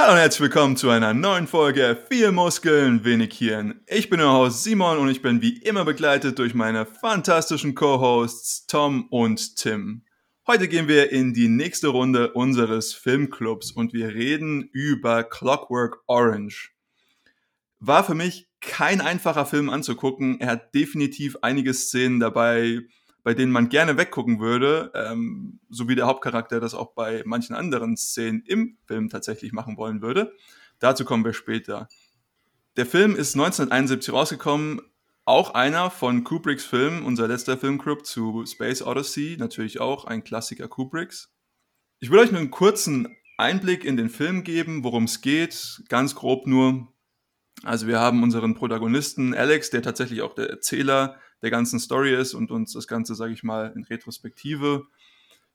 Hallo und herzlich willkommen zu einer neuen Folge Viel Muskeln, wenig Hirn. Ich bin euer Host Simon und ich bin wie immer begleitet durch meine fantastischen Co-Hosts Tom und Tim. Heute gehen wir in die nächste Runde unseres Filmclubs und wir reden über Clockwork Orange. War für mich kein einfacher Film anzugucken. Er hat definitiv einige Szenen dabei, bei denen man gerne weggucken würde, ähm, so wie der Hauptcharakter das auch bei manchen anderen Szenen im Film tatsächlich machen wollen würde. Dazu kommen wir später. Der Film ist 1971 rausgekommen, auch einer von Kubricks Filmen, unser letzter Filmclub zu Space Odyssey, natürlich auch ein Klassiker Kubricks. Ich will euch nur einen kurzen Einblick in den Film geben, worum es geht, ganz grob nur. Also wir haben unseren Protagonisten Alex, der tatsächlich auch der Erzähler der ganzen Story ist und uns das Ganze, sage ich mal, in Retrospektive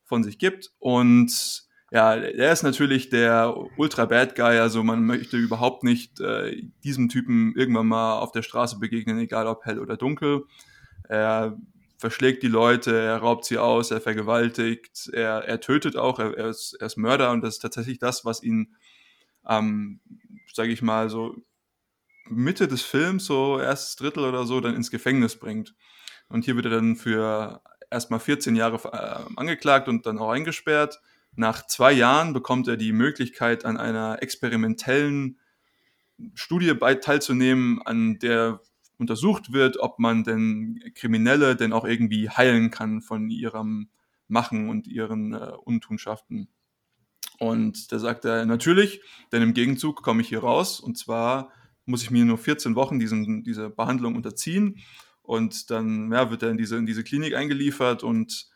von sich gibt. Und ja, er ist natürlich der ultra Bad Guy, also man möchte überhaupt nicht äh, diesem Typen irgendwann mal auf der Straße begegnen, egal ob hell oder dunkel. Er verschlägt die Leute, er raubt sie aus, er vergewaltigt, er, er tötet auch, er, er, ist, er ist Mörder und das ist tatsächlich das, was ihn, ähm, sage ich mal, so Mitte des Films, so erstes Drittel oder so, dann ins Gefängnis bringt. Und hier wird er dann für erstmal 14 Jahre äh, angeklagt und dann auch eingesperrt. Nach zwei Jahren bekommt er die Möglichkeit, an einer experimentellen Studie bei teilzunehmen, an der untersucht wird, ob man denn Kriminelle denn auch irgendwie heilen kann von ihrem Machen und ihren äh, Untunschaften. Und da sagt er natürlich, denn im Gegenzug komme ich hier raus und zwar muss ich mir nur 14 Wochen diesen, diese Behandlung unterziehen. Und dann ja, wird er in diese, in diese Klinik eingeliefert und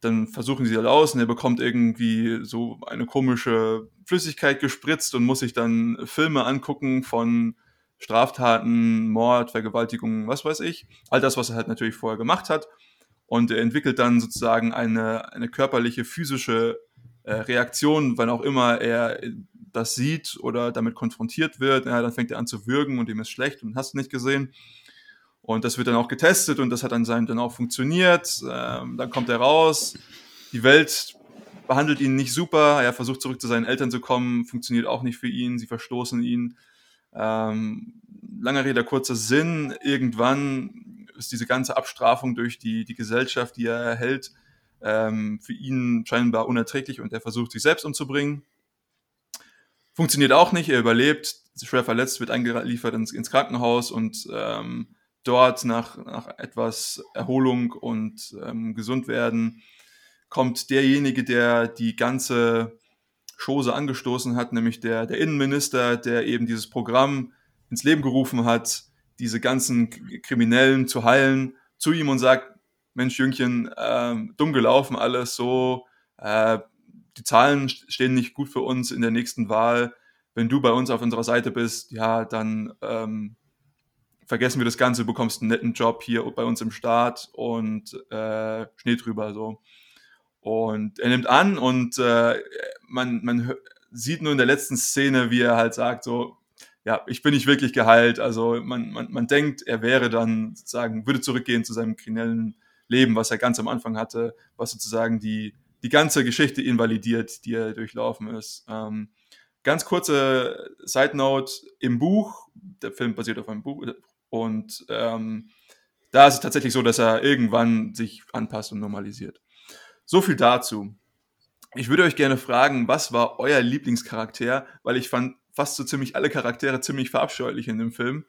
dann versuchen sie das aus und er bekommt irgendwie so eine komische Flüssigkeit gespritzt und muss sich dann Filme angucken von Straftaten, Mord, Vergewaltigung, was weiß ich. All das, was er halt natürlich vorher gemacht hat. Und er entwickelt dann sozusagen eine, eine körperliche, physische äh, Reaktion, wann auch immer er das sieht oder damit konfrontiert wird, ja, dann fängt er an zu würgen und ihm ist schlecht und hast nicht gesehen. Und das wird dann auch getestet und das hat dann, dann auch funktioniert. Ähm, dann kommt er raus. Die Welt behandelt ihn nicht super. Er versucht zurück zu seinen Eltern zu kommen, funktioniert auch nicht für ihn. Sie verstoßen ihn. Ähm, langer Rede, kurzer Sinn. Irgendwann ist diese ganze Abstrafung durch die, die Gesellschaft, die er erhält, ähm, für ihn scheinbar unerträglich und er versucht, sich selbst umzubringen. Funktioniert auch nicht, er überlebt, schwer verletzt, wird eingeliefert ins, ins Krankenhaus und ähm, dort nach, nach etwas Erholung und ähm, gesund werden kommt derjenige, der die ganze Chose angestoßen hat, nämlich der, der Innenminister, der eben dieses Programm ins Leben gerufen hat, diese ganzen Kriminellen zu heilen, zu ihm und sagt, Mensch, Jüngchen, äh, dumm gelaufen alles so, äh, die Zahlen stehen nicht gut für uns in der nächsten Wahl. Wenn du bei uns auf unserer Seite bist, ja, dann ähm, vergessen wir das Ganze, bekommst einen netten Job hier bei uns im Staat und äh, Schnee drüber so. Und er nimmt an und äh, man, man sieht nur in der letzten Szene, wie er halt sagt, so, ja, ich bin nicht wirklich geheilt. Also man, man, man denkt, er wäre dann sozusagen, würde zurückgehen zu seinem kriminellen Leben, was er ganz am Anfang hatte, was sozusagen die, die ganze Geschichte invalidiert, die er durchlaufen ist. Ähm, ganz kurze Side Note im Buch, der Film basiert auf einem Buch und ähm, da ist es tatsächlich so, dass er irgendwann sich anpasst und normalisiert. So viel dazu. Ich würde euch gerne fragen, was war euer Lieblingscharakter? Weil ich fand fast so ziemlich alle Charaktere ziemlich verabscheulich in dem Film.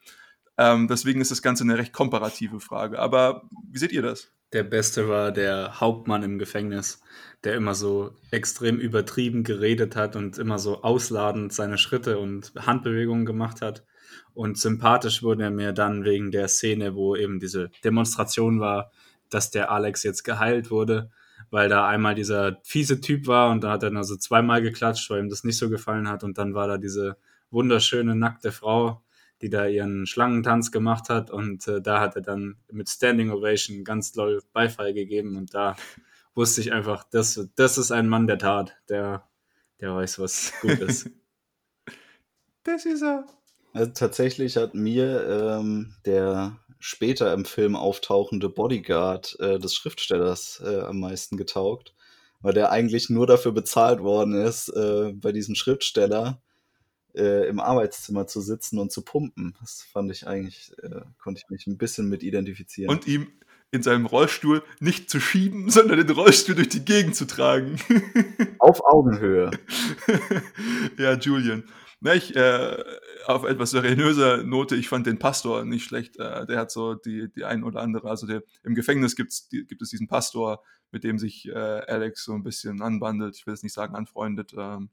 Ähm, deswegen ist das Ganze eine recht komparative Frage. Aber wie seht ihr das? Der Beste war der Hauptmann im Gefängnis, der immer so extrem übertrieben geredet hat und immer so ausladend seine Schritte und Handbewegungen gemacht hat. Und sympathisch wurde er mir dann wegen der Szene, wo eben diese Demonstration war, dass der Alex jetzt geheilt wurde, weil da einmal dieser fiese Typ war und da hat er dann also zweimal geklatscht, weil ihm das nicht so gefallen hat. Und dann war da diese wunderschöne nackte Frau, die da ihren Schlangentanz gemacht hat und äh, da hat er dann mit Standing Ovation ganz doll Beifall gegeben und da wusste ich einfach, das, das ist ein Mann der Tat, der, der weiß, was gut ist. das ist er. Also tatsächlich hat mir ähm, der später im Film auftauchende Bodyguard äh, des Schriftstellers äh, am meisten getaugt, weil der eigentlich nur dafür bezahlt worden ist, äh, bei diesem Schriftsteller äh, im Arbeitszimmer zu sitzen und zu pumpen. Das fand ich eigentlich, äh, konnte ich mich ein bisschen mit identifizieren. Und ihm in seinem Rollstuhl nicht zu schieben, sondern den Rollstuhl durch die Gegend zu tragen. Auf Augenhöhe. ja, Julian. Na, ich, äh, auf etwas seriöser Note, ich fand den Pastor nicht schlecht. Äh, der hat so die, die ein oder andere, also der, im Gefängnis gibt's, die, gibt es diesen Pastor, mit dem sich äh, Alex so ein bisschen anbandelt. Ich will es nicht sagen anfreundet. Ähm,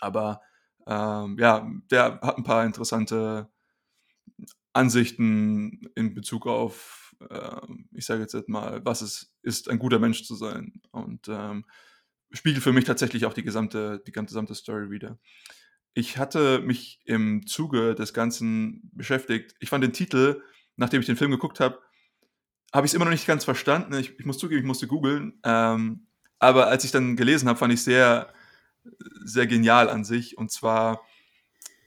aber ähm, ja, der hat ein paar interessante Ansichten in Bezug auf, äh, ich sage jetzt mal, was es ist, ein guter Mensch zu sein. Und ähm, spiegelt für mich tatsächlich auch die gesamte, die gesamte Story wieder. Ich hatte mich im Zuge des Ganzen beschäftigt. Ich fand den Titel, nachdem ich den Film geguckt habe, habe ich es immer noch nicht ganz verstanden. Ich, ich muss zugeben, ich musste googeln. Ähm, aber als ich dann gelesen habe, fand ich sehr, sehr genial an sich. Und zwar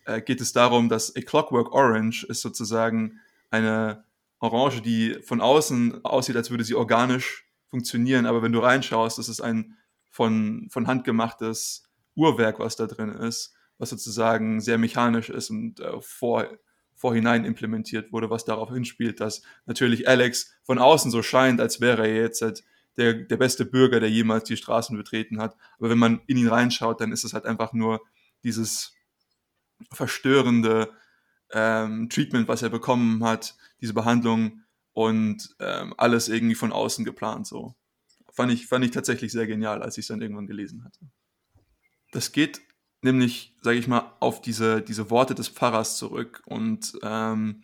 äh, geht es darum, dass A Clockwork Orange ist sozusagen eine Orange, die von außen aussieht, als würde sie organisch funktionieren. Aber wenn du reinschaust, ist es ein von, von Hand gemachtes Uhrwerk, was da drin ist was sozusagen sehr mechanisch ist und äh, vor, vorhinein implementiert wurde, was darauf hinspielt, dass natürlich Alex von außen so scheint, als wäre er jetzt halt der, der beste Bürger, der jemals die Straßen betreten hat. Aber wenn man in ihn reinschaut, dann ist es halt einfach nur dieses verstörende ähm, Treatment, was er bekommen hat, diese Behandlung und ähm, alles irgendwie von außen geplant so. Fand ich, fand ich tatsächlich sehr genial, als ich es dann irgendwann gelesen hatte. Das geht nämlich, sage ich mal, auf diese, diese Worte des Pfarrers zurück. Und ähm,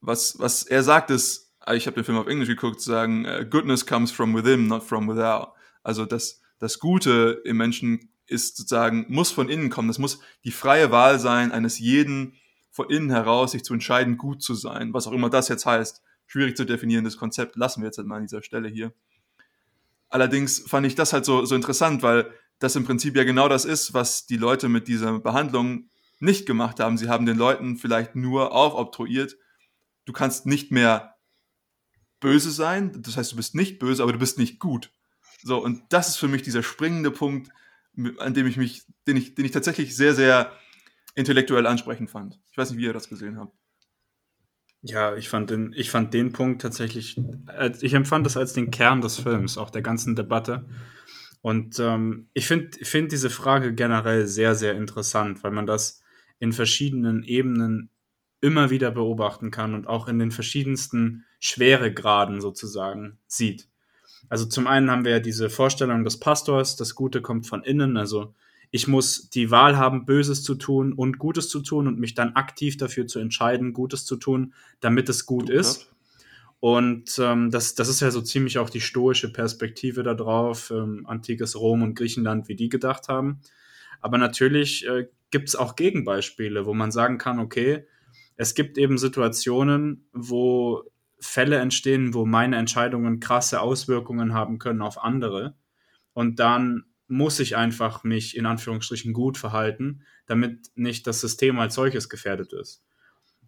was, was er sagt ist, ich habe den Film auf Englisch geguckt, sagen, äh, Goodness comes from within, not from without. Also das, das Gute im Menschen ist sozusagen, muss von innen kommen. Das muss die freie Wahl sein, eines jeden von innen heraus, sich zu entscheiden, gut zu sein. Was auch immer das jetzt heißt. Schwierig zu definierendes Konzept, lassen wir jetzt halt mal an dieser Stelle hier. Allerdings fand ich das halt so, so interessant, weil das im Prinzip ja genau das ist, was die Leute mit dieser Behandlung nicht gemacht haben. Sie haben den Leuten vielleicht nur aufobtruiert, du kannst nicht mehr böse sein, das heißt, du bist nicht böse, aber du bist nicht gut. So, und das ist für mich dieser springende Punkt, an dem ich mich, den ich, den ich tatsächlich sehr, sehr intellektuell ansprechend fand. Ich weiß nicht, wie ihr das gesehen habt. Ja, ich fand den, ich fand den Punkt tatsächlich, ich empfand das als den Kern des Films, auch der ganzen Debatte. Und ähm, ich finde find diese Frage generell sehr, sehr interessant, weil man das in verschiedenen Ebenen immer wieder beobachten kann und auch in den verschiedensten Schweregraden sozusagen sieht. Also zum einen haben wir ja diese Vorstellung des Pastors, das Gute kommt von innen, also ich muss die Wahl haben, Böses zu tun und Gutes zu tun und mich dann aktiv dafür zu entscheiden, Gutes zu tun, damit es gut du ist. Und ähm, das, das ist ja so ziemlich auch die stoische Perspektive darauf, ähm, antikes Rom und Griechenland, wie die gedacht haben. Aber natürlich äh, gibt es auch Gegenbeispiele, wo man sagen kann, okay, es gibt eben Situationen, wo Fälle entstehen, wo meine Entscheidungen krasse Auswirkungen haben können auf andere. Und dann muss ich einfach mich in Anführungsstrichen gut verhalten, damit nicht das System als solches gefährdet ist.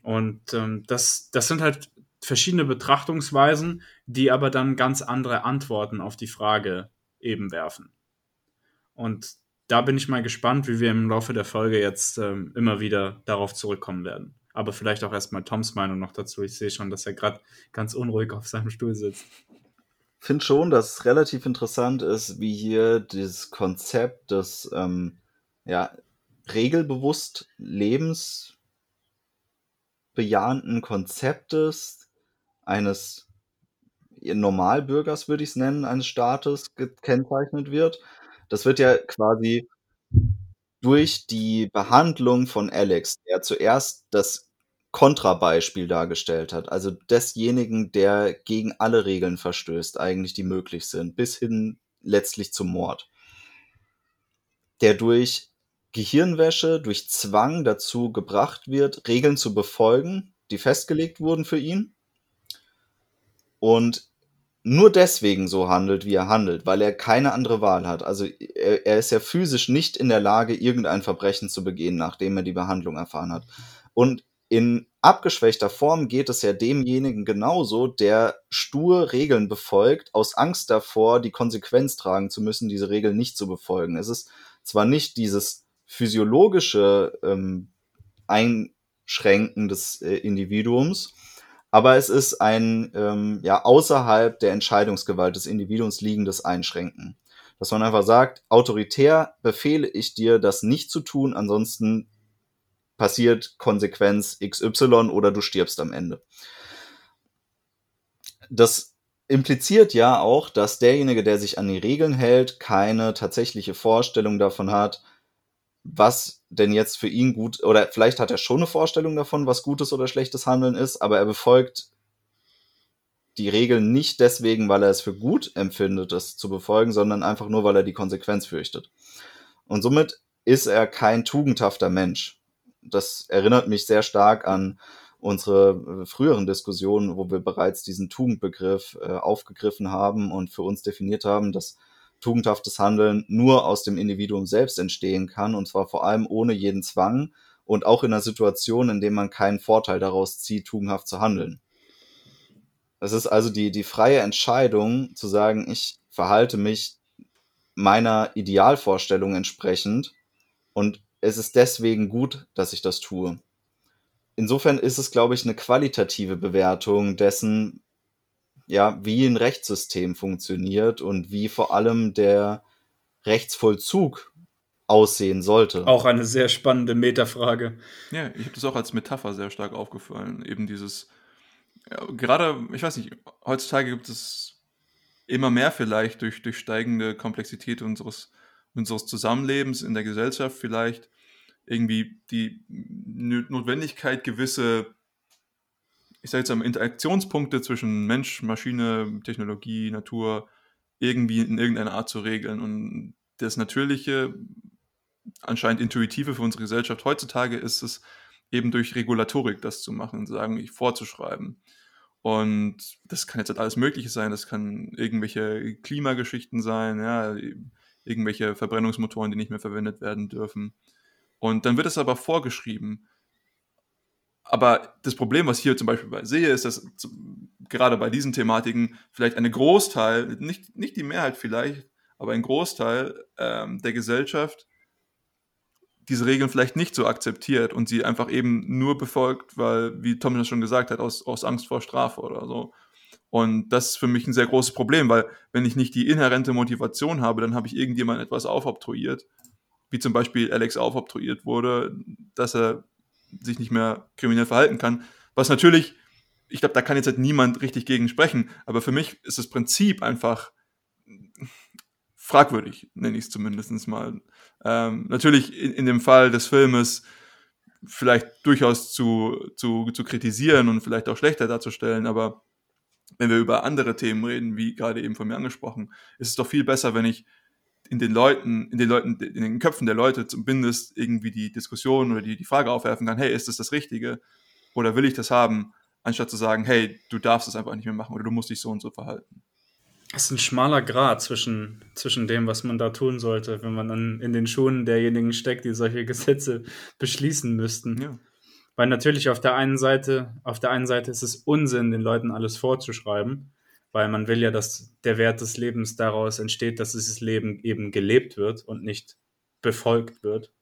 Und ähm, das, das sind halt verschiedene Betrachtungsweisen, die aber dann ganz andere Antworten auf die Frage eben werfen. Und da bin ich mal gespannt, wie wir im Laufe der Folge jetzt ähm, immer wieder darauf zurückkommen werden. Aber vielleicht auch erstmal Toms Meinung noch dazu. Ich sehe schon, dass er gerade ganz unruhig auf seinem Stuhl sitzt. Ich finde schon, dass es relativ interessant ist, wie hier dieses Konzept des ähm, ja, regelbewusst lebensbejahenden Konzeptes eines Normalbürgers, würde ich es nennen, eines Staates gekennzeichnet wird. Das wird ja quasi durch die Behandlung von Alex, der zuerst das Kontrabeispiel dargestellt hat, also desjenigen, der gegen alle Regeln verstößt, eigentlich die möglich sind, bis hin letztlich zum Mord. Der durch Gehirnwäsche, durch Zwang dazu gebracht wird, Regeln zu befolgen, die festgelegt wurden für ihn und nur deswegen so handelt, wie er handelt, weil er keine andere Wahl hat. Also er, er, ist ja physisch nicht in der Lage, irgendein Verbrechen zu begehen, nachdem er die Behandlung erfahren hat. Und in abgeschwächter Form geht es ja demjenigen genauso, der stur Regeln befolgt, aus Angst davor, die Konsequenz tragen zu müssen, diese Regeln nicht zu befolgen. Es ist zwar nicht dieses physiologische ähm, Einschränken des äh, Individuums, aber es ist ein ähm, ja außerhalb der Entscheidungsgewalt des Individuums liegendes Einschränken. Dass man einfach sagt, autoritär befehle ich dir, das nicht zu tun, ansonsten passiert Konsequenz XY oder du stirbst am Ende. Das impliziert ja auch, dass derjenige, der sich an die Regeln hält, keine tatsächliche Vorstellung davon hat, was denn jetzt für ihn gut, oder vielleicht hat er schon eine Vorstellung davon, was gutes oder schlechtes Handeln ist, aber er befolgt die Regeln nicht deswegen, weil er es für gut empfindet, es zu befolgen, sondern einfach nur, weil er die Konsequenz fürchtet. Und somit ist er kein tugendhafter Mensch. Das erinnert mich sehr stark an unsere früheren Diskussionen, wo wir bereits diesen Tugendbegriff äh, aufgegriffen haben und für uns definiert haben, dass tugendhaftes Handeln nur aus dem Individuum selbst entstehen kann und zwar vor allem ohne jeden Zwang und auch in einer Situation, in der man keinen Vorteil daraus zieht, tugendhaft zu handeln. Es ist also die, die freie Entscheidung zu sagen, ich verhalte mich meiner Idealvorstellung entsprechend und es ist deswegen gut, dass ich das tue. Insofern ist es, glaube ich, eine qualitative Bewertung dessen, ja, wie ein Rechtssystem funktioniert und wie vor allem der Rechtsvollzug aussehen sollte. Auch eine sehr spannende Metafrage. Ja, ich habe das auch als Metapher sehr stark aufgefallen. Eben dieses, ja, gerade, ich weiß nicht, heutzutage gibt es immer mehr vielleicht durch, durch steigende Komplexität unseres, unseres Zusammenlebens in der Gesellschaft vielleicht irgendwie die Notwendigkeit, gewisse ich sage jetzt mal, Interaktionspunkte zwischen Mensch, Maschine, Technologie, Natur irgendwie in irgendeiner Art zu regeln. Und das Natürliche, anscheinend Intuitive für unsere Gesellschaft heutzutage ist es eben durch Regulatorik das zu machen, sagen, vorzuschreiben. Und das kann jetzt halt alles Mögliche sein, das kann irgendwelche Klimageschichten sein, ja, irgendwelche Verbrennungsmotoren, die nicht mehr verwendet werden dürfen. Und dann wird es aber vorgeschrieben. Aber das Problem, was ich hier zum Beispiel sehe, ist, dass gerade bei diesen Thematiken vielleicht eine Großteil, nicht, nicht die Mehrheit vielleicht, aber ein Großteil ähm, der Gesellschaft diese Regeln vielleicht nicht so akzeptiert und sie einfach eben nur befolgt, weil, wie Tom das schon gesagt hat, aus, aus Angst vor Strafe oder so. Und das ist für mich ein sehr großes Problem, weil wenn ich nicht die inhärente Motivation habe, dann habe ich irgendjemand etwas aufobtruiert, wie zum Beispiel Alex aufobtruiert wurde, dass er sich nicht mehr kriminell verhalten kann. Was natürlich, ich glaube, da kann jetzt halt niemand richtig gegen sprechen, aber für mich ist das Prinzip einfach fragwürdig, nenne ich es zumindest mal. Ähm, natürlich in, in, dem Fall des Filmes vielleicht durchaus zu, zu, zu kritisieren und vielleicht auch schlechter darzustellen, aber wenn wir über andere Themen reden, wie gerade eben von mir angesprochen, ist es doch viel besser, wenn ich in den Leuten, in den Leuten, in den Köpfen der Leute zumindest irgendwie die Diskussion oder die, die Frage aufwerfen kann, hey, ist das das Richtige? Oder will ich das haben? Anstatt zu sagen, hey, du darfst es einfach nicht mehr machen oder du musst dich so und so verhalten. Es ist ein schmaler Grad zwischen, zwischen dem, was man da tun sollte, wenn man dann in den Schuhen derjenigen steckt, die solche Gesetze beschließen müssten. Ja. Weil natürlich auf der einen Seite, auf der einen Seite ist es Unsinn, den Leuten alles vorzuschreiben weil man will ja, dass der Wert des Lebens daraus entsteht, dass dieses Leben eben gelebt wird und nicht befolgt wird.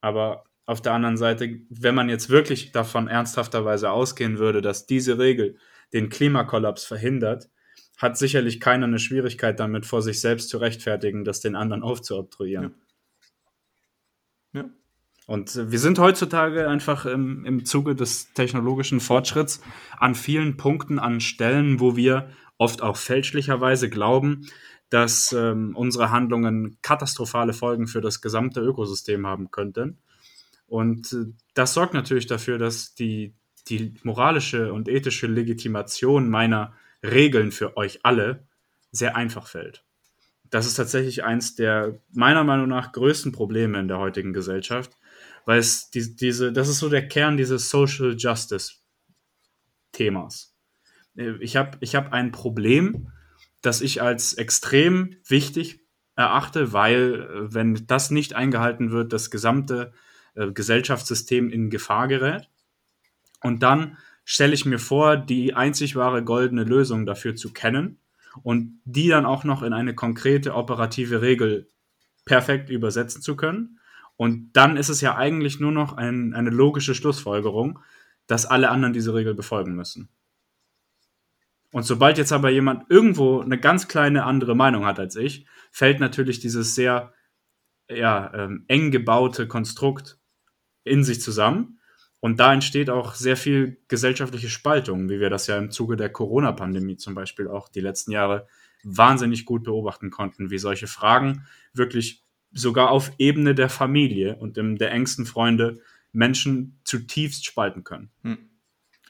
Aber auf der anderen Seite, wenn man jetzt wirklich davon ernsthafterweise ausgehen würde, dass diese Regel den Klimakollaps verhindert, hat sicherlich keiner eine Schwierigkeit damit, vor sich selbst zu rechtfertigen, das den anderen aufzuobtruieren. Ja. ja. Und wir sind heutzutage einfach im, im Zuge des technologischen Fortschritts an vielen Punkten, an Stellen, wo wir oft auch fälschlicherweise glauben, dass ähm, unsere Handlungen katastrophale Folgen für das gesamte Ökosystem haben könnten. Und äh, das sorgt natürlich dafür, dass die, die moralische und ethische Legitimation meiner Regeln für euch alle sehr einfach fällt. Das ist tatsächlich eins der meiner Meinung nach größten Probleme in der heutigen Gesellschaft, weil es die, diese, das ist so der Kern dieses Social Justice Themas. Äh, ich habe ich hab ein Problem, das ich als extrem wichtig erachte, weil äh, wenn das nicht eingehalten wird, das gesamte äh, Gesellschaftssystem in Gefahr gerät. Und dann stelle ich mir vor, die einzig wahre goldene Lösung dafür zu kennen und die dann auch noch in eine konkrete operative Regel perfekt übersetzen zu können Und dann ist es ja eigentlich nur noch ein, eine logische Schlussfolgerung, dass alle anderen diese Regel befolgen müssen. Und sobald jetzt aber jemand irgendwo eine ganz kleine andere Meinung hat als ich, fällt natürlich dieses sehr ja, ähm, eng gebaute Konstrukt in sich zusammen. Und da entsteht auch sehr viel gesellschaftliche Spaltung, wie wir das ja im Zuge der Corona-Pandemie zum Beispiel auch die letzten Jahre wahnsinnig gut beobachten konnten, wie solche Fragen wirklich sogar auf Ebene der Familie und der engsten Freunde Menschen zutiefst spalten können. Hm.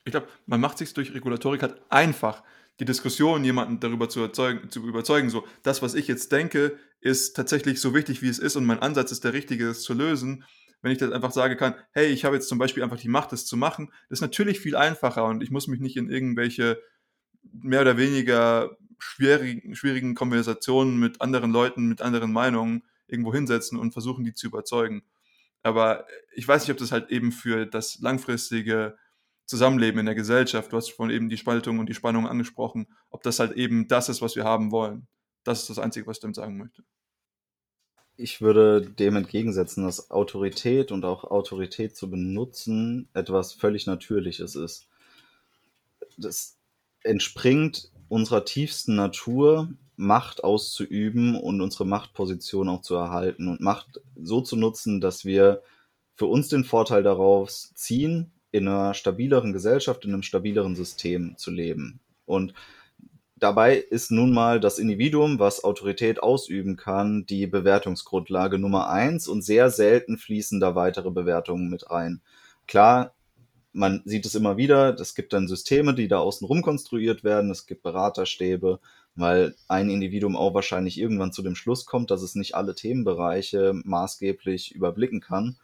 Ich glaube, man macht sich durch Regulatorik halt einfach, die Diskussion jemanden darüber zu, erzeugen, zu überzeugen, so, das, was ich jetzt denke, ist tatsächlich so wichtig, wie es ist und mein Ansatz ist der richtige, es zu lösen. Wenn ich das einfach sagen kann, hey, ich habe jetzt zum Beispiel einfach die Macht, das zu machen, das ist natürlich viel einfacher und ich muss mich nicht in irgendwelche mehr oder weniger schwierigen, schwierigen Konversationen mit anderen Leuten, mit anderen Meinungen irgendwo hinsetzen und versuchen, die zu überzeugen. Aber ich weiß nicht, ob das halt eben für das langfristige Zusammenleben in der Gesellschaft, du hast von eben die Spaltung und die Spannung angesprochen, ob das halt eben das ist, was wir haben wollen. Das ist das Einzige, was ich damit sagen möchte. Ich würde dem entgegensetzen, dass Autorität und auch Autorität zu benutzen etwas völlig Natürliches ist. Das entspringt unserer tiefsten Natur, Macht auszuüben und unsere Machtposition auch zu erhalten und Macht so zu nutzen, dass wir für uns den Vorteil daraus ziehen, in einer stabileren Gesellschaft, in einem stabileren System zu leben. Und dabei ist nun mal das Individuum, was Autorität ausüben kann, die Bewertungsgrundlage Nummer eins und sehr selten fließen da weitere Bewertungen mit rein. Klar, man sieht es immer wieder, es gibt dann Systeme, die da außen rum konstruiert werden, es gibt Beraterstäbe, weil ein Individuum auch wahrscheinlich irgendwann zu dem Schluss kommt, dass es nicht alle Themenbereiche maßgeblich überblicken kann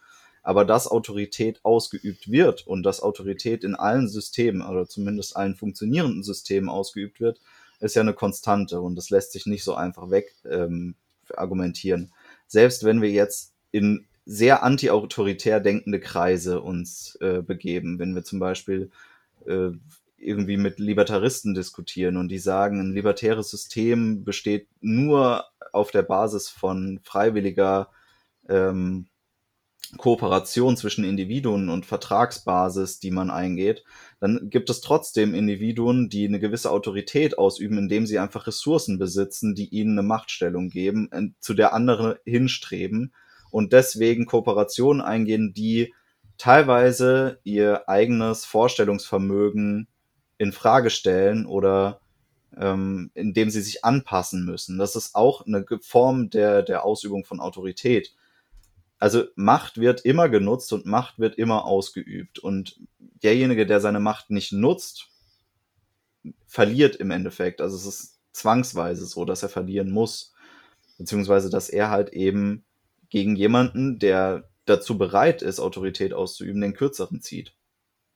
aber dass Autorität ausgeübt wird und dass Autorität in allen Systemen oder zumindest allen funktionierenden Systemen ausgeübt wird, ist ja eine Konstante und das lässt sich nicht so einfach weg ähm, argumentieren. Selbst wenn wir jetzt in sehr anti-autoritär denkende Kreise uns äh, begeben, wenn wir zum Beispiel äh, irgendwie mit Libertaristen diskutieren und die sagen, ein libertäres System besteht nur auf der Basis von freiwilliger ähm, Kooperation zwischen Individuen und Vertragsbasis, die man eingeht, dann gibt es trotzdem Individuen, die eine gewisse Autorität ausüben, indem sie einfach Ressourcen besitzen, die ihnen eine Machtstellung geben, zu der andere hinstreben und deswegen Kooperationen eingehen, die teilweise ihr eigenes Vorstellungsvermögen in Frage stellen oder ähm, indem sie sich anpassen müssen. Das ist auch eine Form der, der Ausübung von Autorität also Macht wird immer genutzt und Macht wird immer ausgeübt. Und derjenige, der seine Macht nicht nutzt, verliert im Endeffekt. Also es ist zwangsweise so, dass er verlieren muss. Beziehungsweise, dass er halt eben gegen jemanden, der dazu bereit ist, Autorität auszuüben, den kürzeren zieht.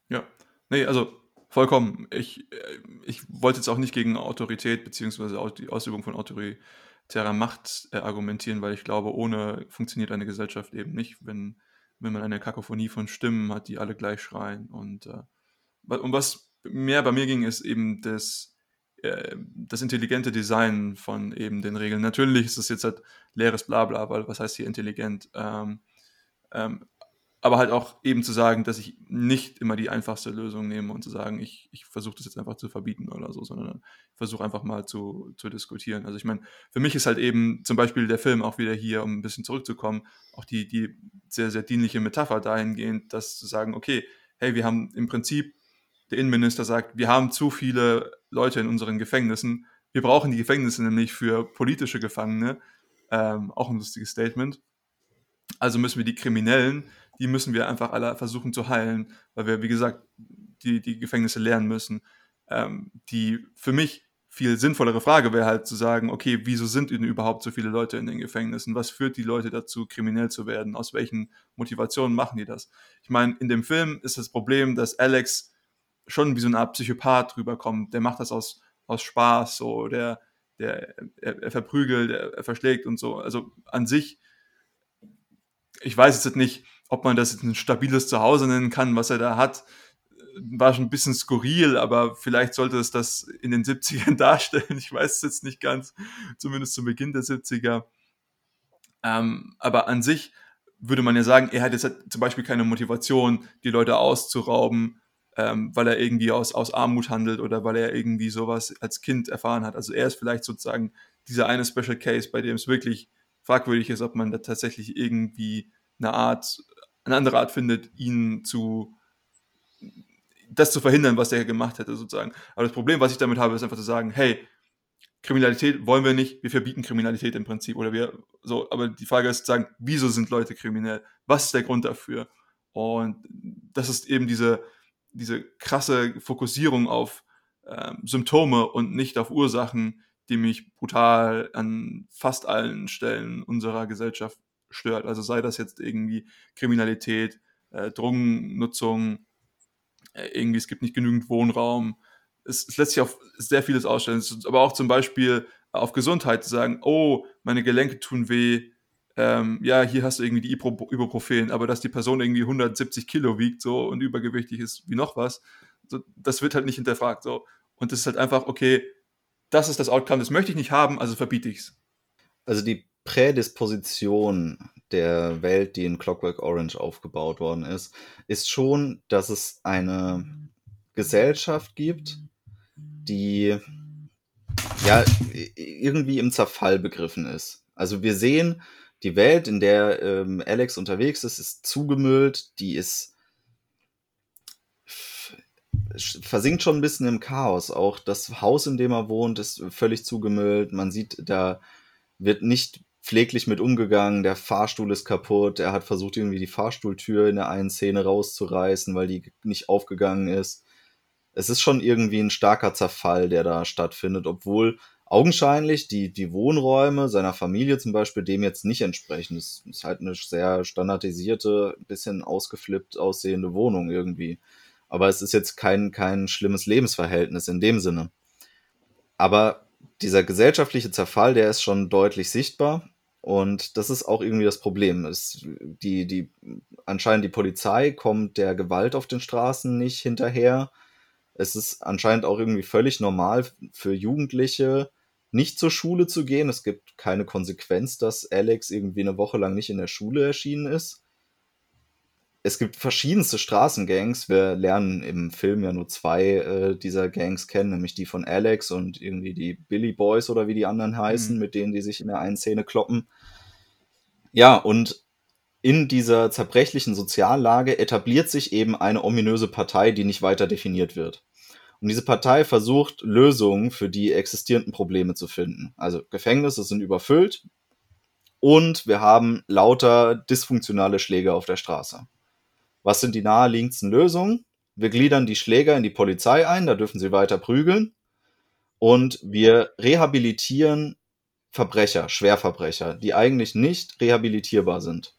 Ja, nee, also vollkommen. Ich, äh, ich wollte jetzt auch nicht gegen Autorität beziehungsweise die Ausübung von Autorität terra Macht äh, argumentieren, weil ich glaube, ohne funktioniert eine Gesellschaft eben nicht, wenn, wenn man eine Kakophonie von Stimmen hat, die alle gleich schreien. Und äh, um was mehr bei mir ging, ist eben das, das intelligente Design von eben den Regeln. Natürlich ist es jetzt halt leeres Blabla, weil was heißt hier intelligent? Ähm, ähm, aber halt auch eben zu sagen, dass ich nicht immer die einfachste Lösung nehme und zu sagen, ich, ich versuche das jetzt einfach zu verbieten oder so, sondern versuche einfach mal zu, zu diskutieren. Also ich meine, für mich ist halt eben zum Beispiel der Film auch wieder hier, um ein bisschen zurückzukommen, auch die, die sehr, sehr dienliche Metapher dahingehend, dass zu sagen, okay, hey, wir haben im Prinzip, der Innenminister sagt, wir haben zu viele Leute in unseren Gefängnissen, wir brauchen die Gefängnisse nämlich für politische Gefangene, ähm, auch ein lustiges Statement. Also müssen wir die Kriminellen die müssen wir einfach alle versuchen zu heilen, weil wir, wie gesagt, die, die Gefängnisse lernen müssen. Ähm, die für mich viel sinnvollere Frage wäre halt zu sagen, okay, wieso sind denn überhaupt so viele Leute in den Gefängnissen? Was führt die Leute dazu, kriminell zu werden? Aus welchen Motivationen machen die das? Ich meine, in dem Film ist das Problem, dass Alex schon wie so eine Art Psychopath rüberkommt. Der macht das aus, aus Spaß, so, der, der, er, er verprügelt, er, er verschlägt und so. Also an sich, ich weiß jetzt nicht, ob man das jetzt ein stabiles Zuhause nennen kann, was er da hat, war schon ein bisschen skurril, aber vielleicht sollte es das in den 70ern darstellen. Ich weiß es jetzt nicht ganz, zumindest zu Beginn der 70er. Ähm, aber an sich würde man ja sagen, er hat jetzt zum Beispiel keine Motivation, die Leute auszurauben, ähm, weil er irgendwie aus, aus Armut handelt oder weil er irgendwie sowas als Kind erfahren hat. Also er ist vielleicht sozusagen dieser eine Special Case, bei dem es wirklich fragwürdig ist, ob man da tatsächlich irgendwie eine Art, eine andere Art findet, ihn zu das zu verhindern, was er gemacht hätte, sozusagen. Aber das Problem, was ich damit habe, ist einfach zu sagen, hey, Kriminalität wollen wir nicht, wir verbieten Kriminalität im Prinzip. Oder wir so, aber die Frage ist zu sagen, wieso sind Leute kriminell? Was ist der Grund dafür? Und das ist eben diese, diese krasse Fokussierung auf ähm, Symptome und nicht auf Ursachen, die mich brutal an fast allen Stellen unserer Gesellschaft stört. Also sei das jetzt irgendwie Kriminalität, äh, Drogennutzung, äh, irgendwie es gibt nicht genügend Wohnraum. Es, es lässt sich auf sehr vieles ausstellen. aber auch zum Beispiel auf Gesundheit zu sagen, oh, meine Gelenke tun weh, ähm, ja, hier hast du irgendwie die Ibuprofen, aber dass die Person irgendwie 170 Kilo wiegt so und übergewichtig ist wie noch was, so, das wird halt nicht hinterfragt. So. Und das ist halt einfach, okay, das ist das Outcome, das möchte ich nicht haben, also verbiete ich es. Also die Prädisposition der Welt, die in Clockwork Orange aufgebaut worden ist, ist schon, dass es eine Gesellschaft gibt, die ja irgendwie im Zerfall begriffen ist. Also wir sehen, die Welt, in der ähm, Alex unterwegs ist, ist zugemüllt, die ist versinkt schon ein bisschen im Chaos. Auch das Haus, in dem er wohnt, ist völlig zugemüllt. Man sieht, da wird nicht pfleglich mit umgegangen. Der Fahrstuhl ist kaputt. Er hat versucht, irgendwie die Fahrstuhltür in der einen Szene rauszureißen, weil die nicht aufgegangen ist. Es ist schon irgendwie ein starker Zerfall, der da stattfindet, obwohl augenscheinlich die, die Wohnräume seiner Familie zum Beispiel dem jetzt nicht entsprechen. Es ist halt eine sehr standardisierte, bisschen ausgeflippt aussehende Wohnung irgendwie. Aber es ist jetzt kein, kein schlimmes Lebensverhältnis in dem Sinne. Aber dieser gesellschaftliche Zerfall, der ist schon deutlich sichtbar. Und das ist auch irgendwie das Problem. Es, die, die, anscheinend die Polizei kommt der Gewalt auf den Straßen nicht hinterher. Es ist anscheinend auch irgendwie völlig normal für Jugendliche, nicht zur Schule zu gehen. Es gibt keine Konsequenz, dass Alex irgendwie eine Woche lang nicht in der Schule erschienen ist es gibt verschiedenste Straßengangs. Wir lernen im Film ja nur zwei äh, dieser Gangs kennen, nämlich die von Alex und irgendwie die Billy Boys oder wie die anderen heißen, mhm. mit denen die sich in der einen Szene kloppen. Ja, und in dieser zerbrechlichen Soziallage etabliert sich eben eine ominöse Partei, die nicht weiter definiert wird. Und diese Partei versucht, Lösungen für die existierenden Probleme zu finden. Also Gefängnisse sind überfüllt und wir haben lauter dysfunktionale Schläge auf der Straße. Was sind die naheliegendsten Lösungen? Wir gliedern die Schläger in die Polizei ein, da dürfen sie weiter prügeln. Und wir rehabilitieren Verbrecher, Schwerverbrecher, die eigentlich nicht rehabilitierbar sind.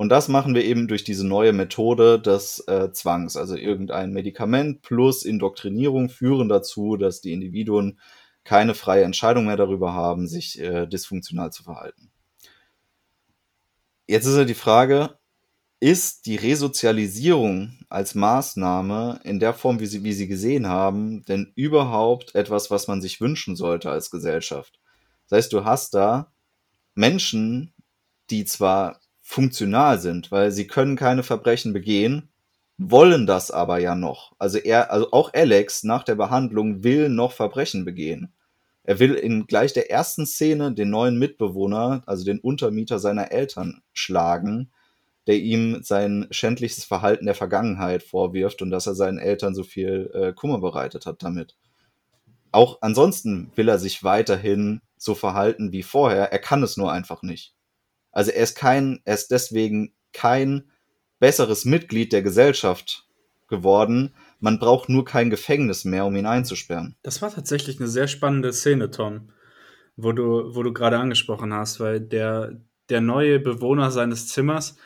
Und das machen wir eben durch diese neue Methode des äh, Zwangs. Also irgendein Medikament plus Indoktrinierung führen dazu, dass die Individuen keine freie Entscheidung mehr darüber haben, sich äh, dysfunktional zu verhalten. Jetzt ist ja die Frage, ist die Resozialisierung als Maßnahme in der Form, wie Sie, wie Sie gesehen haben, denn überhaupt etwas, was man sich wünschen sollte als Gesellschaft? Das heißt, du hast da Menschen, die zwar funktional sind, weil sie können keine Verbrechen begehen, wollen das aber ja noch. Also er, also auch Alex nach der Behandlung will noch Verbrechen begehen. Er will in gleich der ersten Szene den neuen Mitbewohner, also den Untermieter seiner Eltern, schlagen, der ihm sein schändliches Verhalten der Vergangenheit vorwirft und dass er seinen Eltern so viel äh, Kummer bereitet hat damit. Auch ansonsten will er sich weiterhin so verhalten wie vorher. Er kann es nur einfach nicht. Also er ist kein, er ist deswegen kein besseres Mitglied der Gesellschaft geworden. Man braucht nur kein Gefängnis mehr, um ihn einzusperren. Das war tatsächlich eine sehr spannende Szene, Tom, wo du, wo du gerade angesprochen hast, weil der, der neue Bewohner seines Zimmers,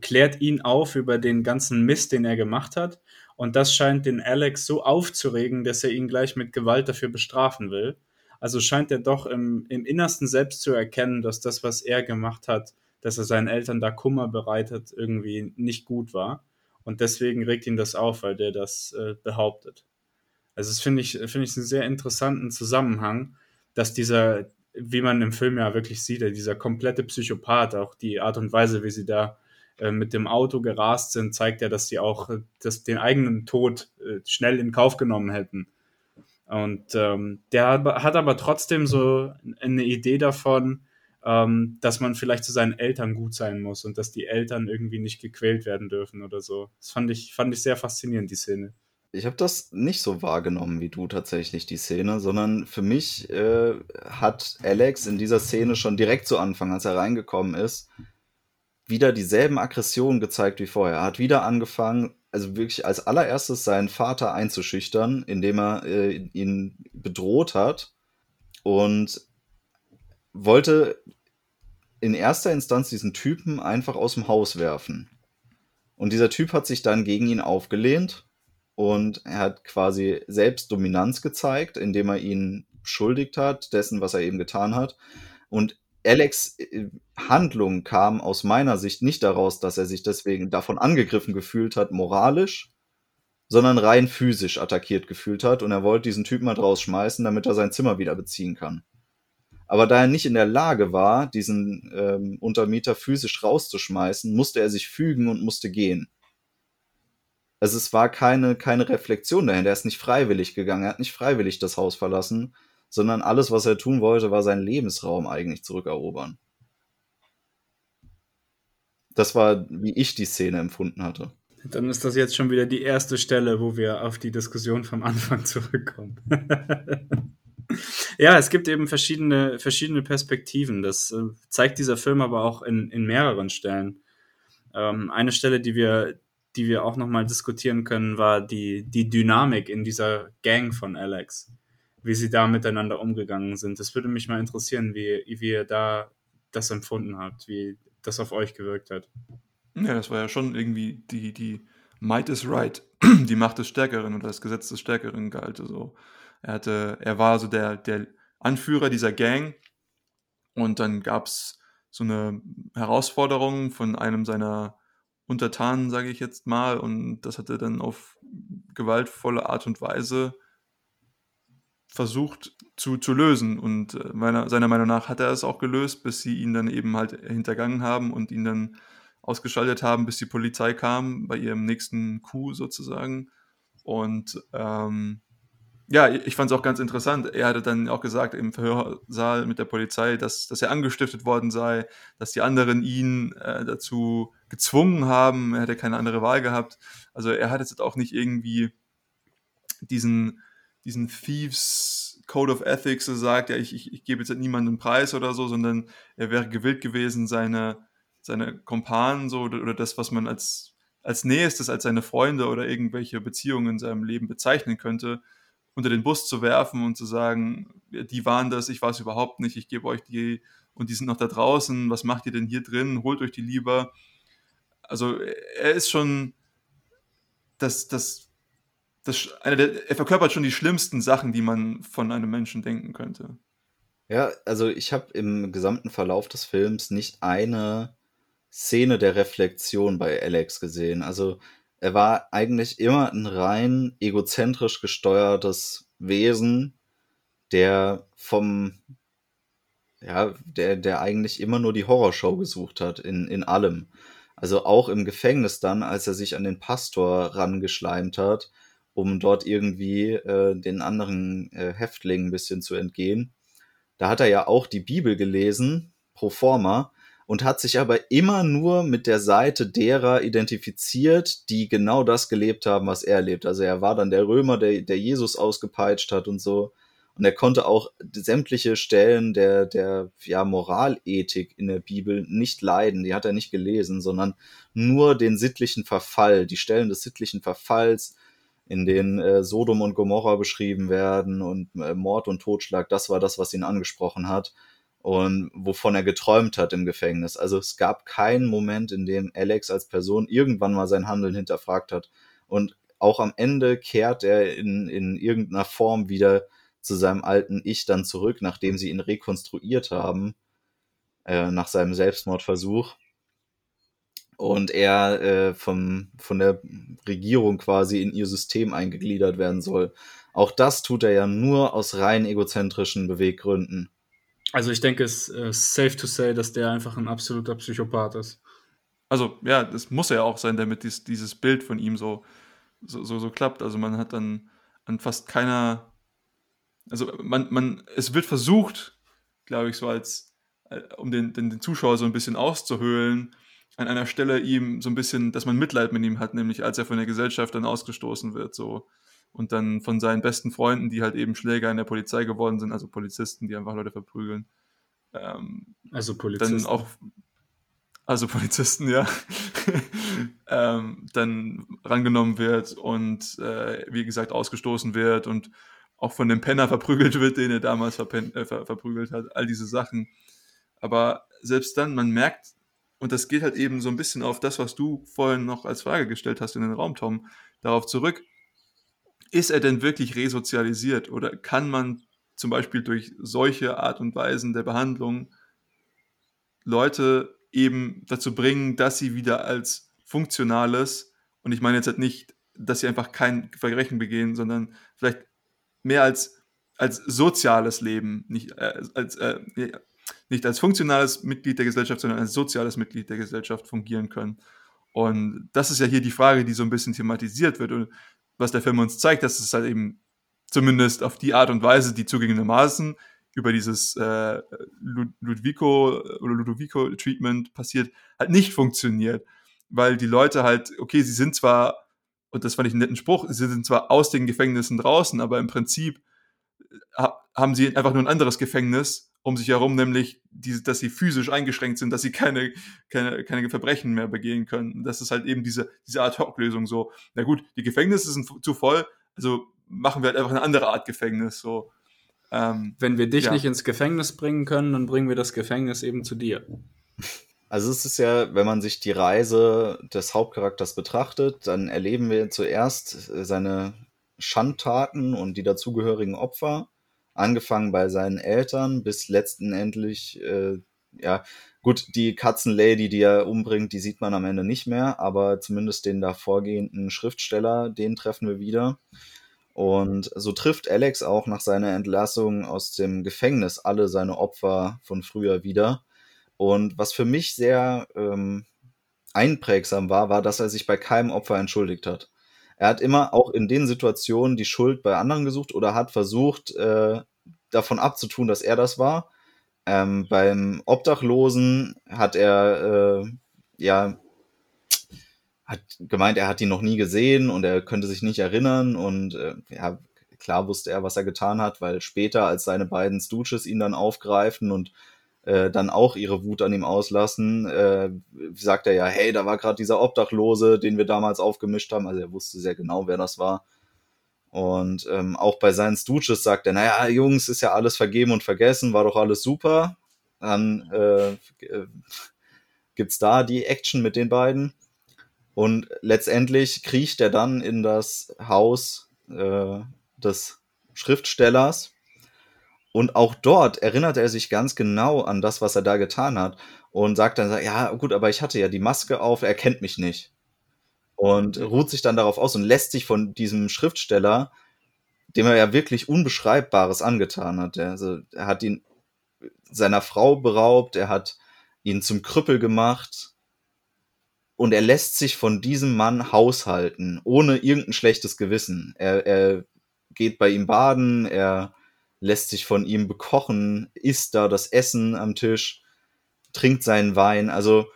klärt ihn auf über den ganzen Mist, den er gemacht hat. Und das scheint den Alex so aufzuregen, dass er ihn gleich mit Gewalt dafür bestrafen will. Also scheint er doch im, im Innersten selbst zu erkennen, dass das, was er gemacht hat, dass er seinen Eltern da Kummer bereitet, irgendwie nicht gut war. Und deswegen regt ihn das auf, weil der das äh, behauptet. Also das finde ich, finde ich einen sehr interessanten Zusammenhang, dass dieser, wie man im Film ja wirklich sieht, dieser komplette Psychopath, auch die Art und Weise, wie sie da äh, mit dem Auto gerast sind, zeigt ja, dass sie auch äh, das, den eigenen Tod äh, schnell in Kauf genommen hätten. Und ähm, der hat aber trotzdem so eine Idee davon, ähm, dass man vielleicht zu seinen Eltern gut sein muss und dass die Eltern irgendwie nicht gequält werden dürfen oder so. Das fand ich, fand ich sehr faszinierend, die Szene. Ich habe das nicht so wahrgenommen wie du tatsächlich, die Szene, sondern für mich äh, hat Alex in dieser Szene schon direkt zu Anfang, als er reingekommen ist, wieder dieselben Aggressionen gezeigt wie vorher. Er hat wieder angefangen, also wirklich als allererstes seinen Vater einzuschüchtern, indem er äh, ihn bedroht hat und wollte in erster Instanz diesen Typen einfach aus dem Haus werfen. Und dieser Typ hat sich dann gegen ihn aufgelehnt und er hat quasi selbst Dominanz gezeigt, indem er ihn beschuldigt hat dessen, was er eben getan hat. Und Alex äh, Handlung kam aus meiner Sicht nicht daraus, dass er sich deswegen davon angegriffen gefühlt hat, moralisch, sondern rein physisch attackiert gefühlt hat und er wollte diesen Typen mal rausschmeißen, damit er sein Zimmer wieder beziehen kann. Aber da er nicht in der Lage war, diesen ähm, Untermieter physisch rauszuschmeißen, musste er sich fügen und musste gehen. Also es war keine, keine Reflexion dahinter. Er ist nicht freiwillig gegangen. Er hat nicht freiwillig das Haus verlassen, sondern alles, was er tun wollte, war seinen Lebensraum eigentlich zurückerobern. Das war, wie ich die Szene empfunden hatte. Dann ist das jetzt schon wieder die erste Stelle, wo wir auf die Diskussion vom Anfang zurückkommen. ja, es gibt eben verschiedene, verschiedene Perspektiven. Das äh, zeigt dieser Film aber auch in, in mehreren Stellen. Ähm, eine Stelle, die wir, die wir auch nochmal diskutieren können, war die, die Dynamik in dieser Gang von Alex, wie sie da miteinander umgegangen sind. Das würde mich mal interessieren, wie, wie ihr da das empfunden habt, wie das auf euch gewirkt hat. Ja, das war ja schon irgendwie die, die Might is right, die Macht des Stärkeren oder das Gesetz des Stärkeren galt. Also er hatte, er war so der, der Anführer dieser Gang und dann gab es so eine Herausforderung von einem seiner Untertanen, sage ich jetzt mal, und das hat er dann auf gewaltvolle Art und Weise versucht zu, zu lösen. Und äh, meiner, seiner Meinung nach hat er es auch gelöst, bis sie ihn dann eben halt hintergangen haben und ihn dann ausgeschaltet haben, bis die Polizei kam, bei ihrem nächsten Coup sozusagen. Und ähm, ja, ich fand es auch ganz interessant. Er hatte dann auch gesagt im Verhörsaal mit der Polizei, dass, dass er angestiftet worden sei, dass die anderen ihn äh, dazu gezwungen haben. Er hätte keine andere Wahl gehabt. Also er hat jetzt auch nicht irgendwie diesen, diesen Thieves Code of Ethics sagt, ja, ich, ich, ich gebe jetzt niemandem Preis oder so, sondern er wäre gewillt gewesen, seine, seine Kompanen so oder, oder das, was man als, als Nächstes, als seine Freunde oder irgendwelche Beziehungen in seinem Leben bezeichnen könnte, unter den Bus zu werfen und zu sagen, die waren das, ich war es überhaupt nicht, ich gebe euch die und die sind noch da draußen, was macht ihr denn hier drin, holt euch die lieber. Also er ist schon das, das, das eine der, er verkörpert schon die schlimmsten Sachen, die man von einem Menschen denken könnte. Ja, also ich habe im gesamten Verlauf des Films nicht eine Szene der Reflexion bei Alex gesehen. Also er war eigentlich immer ein rein egozentrisch gesteuertes Wesen, der vom, ja, der, der eigentlich immer nur die Horrorshow gesucht hat in, in allem. Also auch im Gefängnis dann, als er sich an den Pastor rangeschleimt hat, um dort irgendwie äh, den anderen äh, Häftlingen ein bisschen zu entgehen. Da hat er ja auch die Bibel gelesen, pro forma, und hat sich aber immer nur mit der Seite derer identifiziert, die genau das gelebt haben, was er lebt. Also er war dann der Römer, der, der Jesus ausgepeitscht hat und so. Und er konnte auch sämtliche Stellen der, der ja, Moralethik in der Bibel nicht leiden. Die hat er nicht gelesen, sondern nur den sittlichen Verfall, die Stellen des sittlichen Verfalls, in denen äh, Sodom und Gomorra beschrieben werden und äh, Mord und Totschlag. Das war das, was ihn angesprochen hat und wovon er geträumt hat im Gefängnis. Also es gab keinen Moment, in dem Alex als Person irgendwann mal sein Handeln hinterfragt hat. Und auch am Ende kehrt er in, in irgendeiner Form wieder zu seinem alten Ich dann zurück, nachdem sie ihn rekonstruiert haben, äh, nach seinem Selbstmordversuch. Und er äh, vom, von der Regierung quasi in ihr System eingegliedert werden soll. Auch das tut er ja nur aus rein egozentrischen Beweggründen. Also ich denke, es ist safe to say, dass der einfach ein absoluter Psychopath ist. Also ja, das muss ja auch sein, damit dies, dieses Bild von ihm so, so, so, so klappt. Also man hat dann an fast keiner, also man, man, es wird versucht, glaube ich, so als, äh, um den, den, den Zuschauer so ein bisschen auszuhöhlen, an einer Stelle ihm so ein bisschen, dass man Mitleid mit ihm hat, nämlich als er von der Gesellschaft dann ausgestoßen wird, so. Und dann von seinen besten Freunden, die halt eben Schläger in der Polizei geworden sind, also Polizisten, die einfach Leute verprügeln. Ähm, also Polizisten. Dann auch, also Polizisten, ja, ähm, dann rangenommen wird und äh, wie gesagt ausgestoßen wird und auch von dem Penner verprügelt wird, den er damals äh, ver verprügelt hat, all diese Sachen. Aber selbst dann, man merkt, und das geht halt eben so ein bisschen auf das, was du vorhin noch als Frage gestellt hast in den Raum, Tom, darauf zurück. Ist er denn wirklich resozialisiert oder kann man zum Beispiel durch solche Art und Weisen der Behandlung Leute eben dazu bringen, dass sie wieder als funktionales, und ich meine jetzt halt nicht, dass sie einfach kein Verbrechen begehen, sondern vielleicht mehr als, als soziales Leben, nicht äh, als, äh, nicht als funktionales Mitglied der Gesellschaft, sondern als soziales Mitglied der Gesellschaft fungieren können. Und das ist ja hier die Frage, die so ein bisschen thematisiert wird und was der Film uns zeigt, dass es halt eben zumindest auf die Art und Weise, die zugegebenermaßen über dieses äh, Ludwiko oder Ludovico-Treatment passiert, halt nicht funktioniert. Weil die Leute halt, okay, sie sind zwar, und das fand ich einen netten Spruch, sie sind zwar aus den Gefängnissen draußen, aber im Prinzip äh, haben sie einfach nur ein anderes Gefängnis um sich herum, nämlich, die, dass sie physisch eingeschränkt sind, dass sie keine, keine, keine Verbrechen mehr begehen können. Das ist halt eben diese, diese Ad-Hoc-Lösung so. Na gut, die Gefängnisse sind zu voll, also machen wir halt einfach eine andere Art Gefängnis. So. Ähm, Wenn wir dich ja. nicht ins Gefängnis bringen können, dann bringen wir das Gefängnis eben zu dir. Also es ist ja, wenn man sich die Reise des Hauptcharakters betrachtet, dann erleben wir zuerst seine Schandtaten und die dazugehörigen Opfer angefangen bei seinen Eltern bis letztendlich, äh, ja, gut, die Katzenlady, die er umbringt, die sieht man am Ende nicht mehr, aber zumindest den davorgehenden Schriftsteller, den treffen wir wieder. Und so trifft Alex auch nach seiner Entlassung aus dem Gefängnis alle seine Opfer von früher wieder. Und was für mich sehr ähm, einprägsam war, war, dass er sich bei keinem Opfer entschuldigt hat. Er hat immer auch in den Situationen die Schuld bei anderen gesucht oder hat versucht, äh, davon abzutun, dass er das war. Ähm, beim Obdachlosen hat er äh, ja hat gemeint, er hat ihn noch nie gesehen und er könnte sich nicht erinnern und äh, ja, klar wusste er, was er getan hat, weil später, als seine beiden Stooges ihn dann aufgreifen und äh, dann auch ihre Wut an ihm auslassen, äh, sagt er ja, hey, da war gerade dieser Obdachlose, den wir damals aufgemischt haben. Also er wusste sehr genau, wer das war. Und ähm, auch bei seinen Stooges sagt er, naja, Jungs, ist ja alles vergeben und vergessen, war doch alles super. Dann äh, äh, gibt's da die Action mit den beiden. Und letztendlich kriecht er dann in das Haus äh, des Schriftstellers und auch dort erinnert er sich ganz genau an das, was er da getan hat und sagt dann, ja gut, aber ich hatte ja die Maske auf, er kennt mich nicht. Und ruht sich dann darauf aus und lässt sich von diesem Schriftsteller, dem er ja wirklich Unbeschreibbares angetan hat. Also, er hat ihn seiner Frau beraubt, er hat ihn zum Krüppel gemacht und er lässt sich von diesem Mann haushalten, ohne irgendein schlechtes Gewissen. Er, er geht bei ihm baden, er lässt sich von ihm bekochen, isst da das Essen am Tisch, trinkt seinen Wein. Also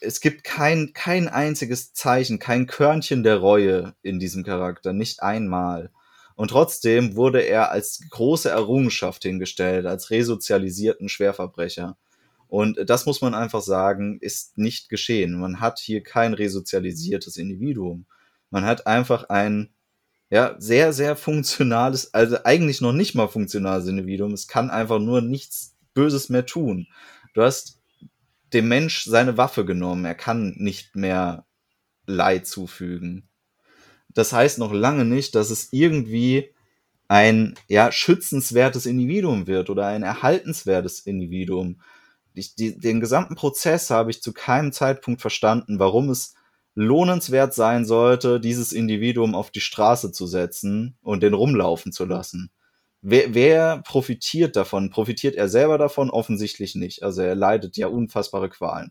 es gibt kein, kein einziges Zeichen, kein Körnchen der Reue in diesem Charakter, nicht einmal. Und trotzdem wurde er als große Errungenschaft hingestellt, als resozialisierten Schwerverbrecher. Und das muss man einfach sagen, ist nicht geschehen. Man hat hier kein resozialisiertes Individuum. Man hat einfach ein ja, sehr, sehr funktionales, also eigentlich noch nicht mal funktionales Individuum. Es kann einfach nur nichts Böses mehr tun. Du hast dem Mensch seine Waffe genommen. Er kann nicht mehr Leid zufügen. Das heißt noch lange nicht, dass es irgendwie ein ja, schützenswertes Individuum wird oder ein erhaltenswertes Individuum. Ich, die, den gesamten Prozess habe ich zu keinem Zeitpunkt verstanden, warum es lohnenswert sein sollte, dieses Individuum auf die Straße zu setzen und den rumlaufen zu lassen. Wer, wer profitiert davon? Profitiert er selber davon? Offensichtlich nicht. Also er leidet ja unfassbare Qualen.